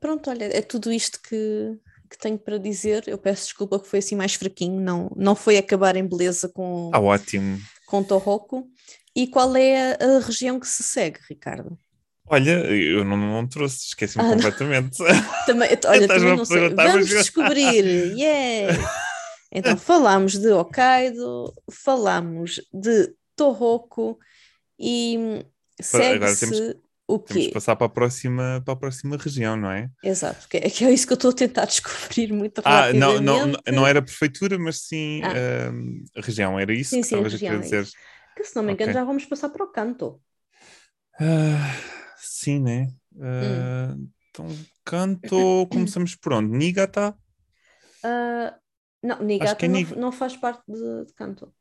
Pronto, olha, é tudo isto que, que tenho para dizer. Eu peço desculpa que foi assim mais fraquinho, não, não foi acabar em beleza com, Ah, ótimo. com Torroco. E qual é a, a região que se segue, Ricardo? Olha, eu não, não trouxe, esqueci-me Ah, completamente. Também, olha, também não sei. Vamos descobrir! Yeah! Então, falámos de Hokkaido, falámos de Torroco e segue-se o Temos quê? de passar para a próxima, para a próxima região, não é? Exato, que é, que é isso que eu estou a tentar descobrir muito Ah, não, rapidamente. não, não- não era prefeitura, mas sim Ah. hum, a região, era isso Sim, que sim, estavas a é dizer. isso. Que se não me engano Ok. já vamos passar para o canto. Ah, sim, né? Ah, Então, canto, começamos por onde? Niigata? Ah, não, Niigata que é não, Niig- não faz parte de, de canto.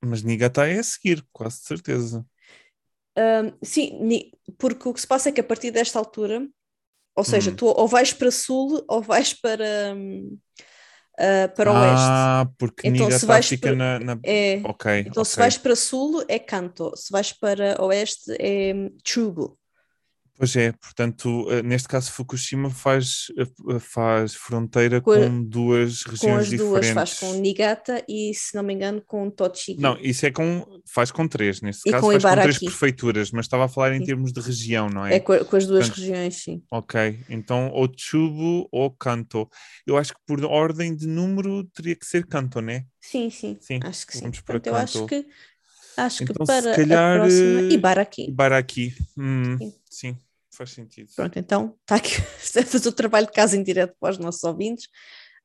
Mas Niigata é a seguir, quase de certeza. Ah, sim, porque o que se passa é que a partir desta altura, ou seja, Hum. tu ou vais para sul ou vais para, ah, para oeste. Ah, porque Então, se vais fica para- na, na- É, Ok, então, se ok. vais para sul é canto, se vais para oeste é Chubu. Pois é, portanto, eh, neste caso Fukushima faz, eh, faz fronteira Com a- com duas Com regiões as duas, diferentes. faz com Niigata e, se não me engano, com Tochigi. Não, isso é com. Faz com três, neste E caso com faz com três Ibaraki. prefeituras, mas estava a falar em Sim. termos de região, não é? É com, com as duas Portanto, regiões, sim. Ok, então ou Chubu ou Kanto. Eu acho que por ordem de número teria que ser Kanto, né? Sim, sim, Sim, acho que sim. vamos para Portanto, eu acho Kanto. que acho Então, que se para calhar, a próxima eh, Ibaraki. Ibaraki. Hum, Sim. sim, faz sentido. Pronto, então está aqui a fazer o trabalho de casa em direto para os nossos ouvintes.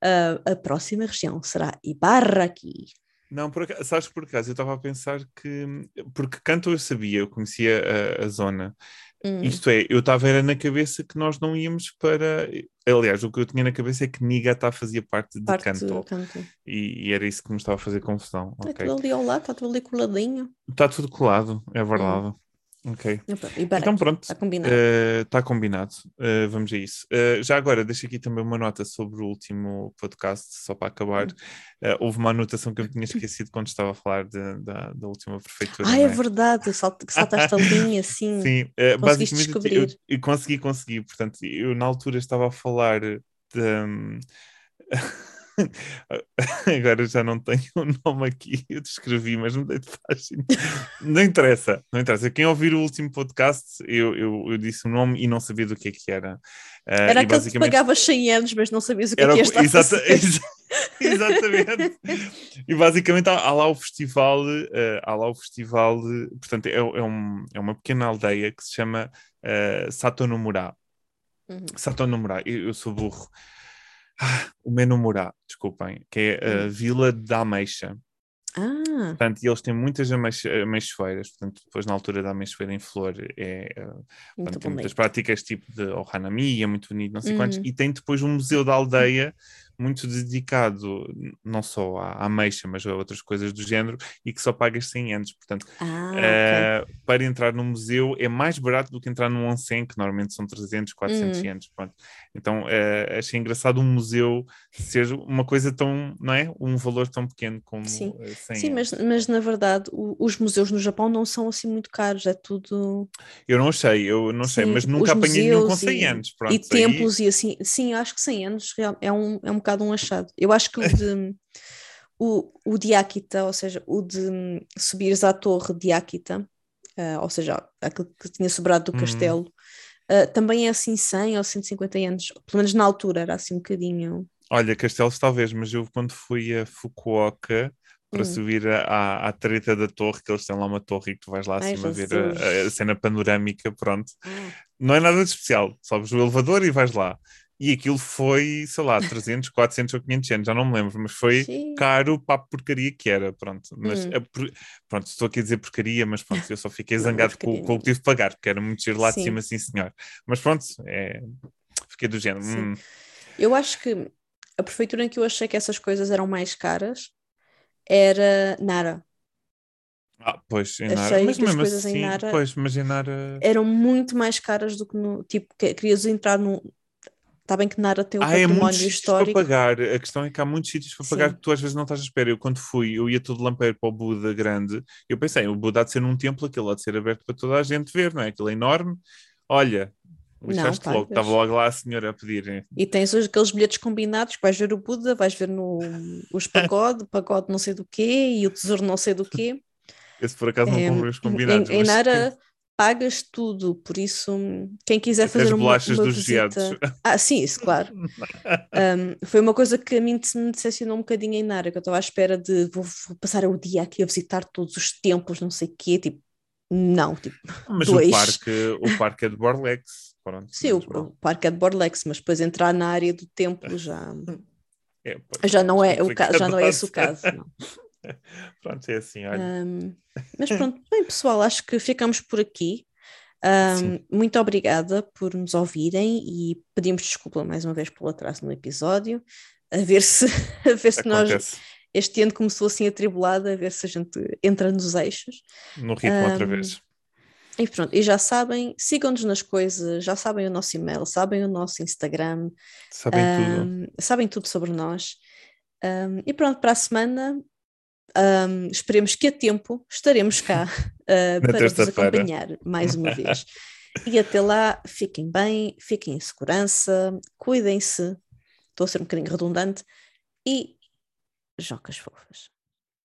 Ah, a próxima região será Ibaraki. Não, por acaso, sabes por acaso eu estava a pensar que. Porque Kanto eu sabia, eu conhecia a, a zona. Hum, Isto é, eu estava era na cabeça que nós não íamos para. Aliás, o que eu tinha na cabeça é que Niigata fazia parte de parte Kanto. do canto. E, e era isso que me estava a fazer confusão. Está Ok. tudo ali ao lado, está tudo ali coladinho. Está tudo colado, é verdade. Ok. Então pronto, Está combinado. está combinado. Uh, vamos a isso. Uh, já agora, deixo aqui também uma nota sobre o último podcast, só para acabar. Hum. Uh, houve uma anotação que eu me tinha esquecido quando estava a falar de- da, da última prefeitura. Ah, não é verdade, salt- saltaste a linha assim. Sim, uh, basicamente eu, descobrir. eu consegui, consegui. Portanto, eu na altura estava a falar de. hum, Agora já não tenho o nome aqui, eu descrevi, mas mudei de página. Não interessa, não interessa. Quem ouvir o último podcast, eu, eu, eu disse o nome e não sabia do que é que era. Uh, Era aquele que pagavas 100 anos, mas não sabias o que é era que o- ias estar a exata- fazer. exa- exatamente. E basicamente há, há lá o festival, eh, há lá o festival, portanto, é, é, um- é uma pequena aldeia que se chama uh, Satonomura. Uhum. Satonomura, eu, eu sou burro. Ah, o Menomura, desculpem, que é a. Vila da Ameixa. Ah, Portanto, e eles têm muitas ameixoeiras, portanto, depois na altura da ameixoeira em flor é, eh, Portanto, tem muitas práticas tipo de Ohanami, é muito bonito, não sei quantos, Uhum. e tem depois um museu da aldeia muito dedicado não só à à ameixa, mas a outras coisas do género, e que só pagas 100 anos. Portanto, Ah, eh, para entrar no museu é mais barato do que entrar num onsen, que normalmente são 300, 400 Hum. anos. Pronto. Então, eh, achei engraçado um museu ser uma coisa tão, não é? Um valor tão pequeno como Sim. eh, 100 Sim, anos. mas, mas na verdade o- os museus no Japão não são assim muito caros, é tudo. Eu não sei, eu não sei, Sim, mas nunca apanhei nenhum com museus 100 e- anos. Pronto, e aí- templos e assim. Sim, acho que 100 anos é um, é um bocado um achado. Eu acho que o de, o, o ou seja, o de subires à torre de Akita, ah, ou seja, aquele que tinha sobrado do Uhum. castelo, ah, também é assim 100 ou 150 anos, pelo menos na altura era assim um bocadinho. Olha, Castelos talvez, mas eu quando fui a Fukuoka para Hum. subir à, à treta da torre, que eles têm lá uma torre e que tu vais lá Ai, acima ver a, a cena panorâmica, pronto. Ah, Não é nada de especial, sobes o elevador e vais lá. E aquilo foi, sei lá, 300, 400 ou 500 anos, já não me lembro, mas foi sim. caro para a porcaria que era, pronto. Mas, Hum. a pronto, estou aqui a dizer porcaria, mas pronto, eu só fiquei Não, é zangado com, com o que tive de pagar, porque era muito giro lá de Sim. cima, sim senhor. Mas pronto, é, fiquei do género. Hum, Eu acho que a prefeitura em que eu achei que essas coisas eram mais caras era Nara. Ah, pois, em Achei Nara. Mas que as coisas em assim, Nara- pois, mas em Nara... Eram muito mais caras do que no. Tipo, que- querias entrar no. Está bem que Nara tem o Ah, é património muitos sítios para histórico. pagar. A questão é que há muitos sítios para pagar Sim. que tu às vezes não estás à espera. Eu, quando fui, eu ia todo lampeiro para o Buda grande. Eu pensei, o Buda há de ser num templo, aquilo há de ser aberto para toda a gente ver, não é? Aquilo é enorme. Olha, lixaste Não, logo. Estava logo lá a senhora a pedir. E tens aqueles bilhetes combinados que vais ver o Buda, vais ver no os pagode, pagode não sei do quê e o tesouro não sei do quê. Esse por acaso não É, comprei os em, combinados. em mas- Nara pagas tudo, por isso quem quiser fazer as uma, bolachas uma dos visita... geados. Ah, sim, isso, claro. Um, foi uma coisa que a mim me decepcionou um bocadinho em Nara, que eu estava à espera de vou, vou passar o dia aqui a visitar todos os templos, não sei o quê, tipo, não, tipo, Mas dois. o parque, o parque é de Borlex. Pronto, sim, o, o parque é de Borlex, mas depois entrar na área do templo já, É, já não é o já não é esse o caso. não. Pronto, é assim, olha. Um, mas pronto, bem pessoal, acho que ficamos por aqui. Um, muito obrigada por nos ouvirem e pedimos desculpa mais uma vez pelo atraso no episódio. A ver se, a ver se nós este ano começou assim atribulado, a ver se a gente entra nos eixos. no ritmo outra um, vez. E pronto, e já sabem, sigam-nos nas coisas, já sabem o nosso e-mail, sabem o nosso Instagram, Sabem tudo. um, sabem tudo sobre nós. Um, e pronto, para a semana, um, esperemos que a tempo estaremos cá uh, para vos acompanhar mais uma vez. E até lá, fiquem bem, fiquem em segurança, cuidem-se, estou a ser um bocadinho redundante, e jocas fofas.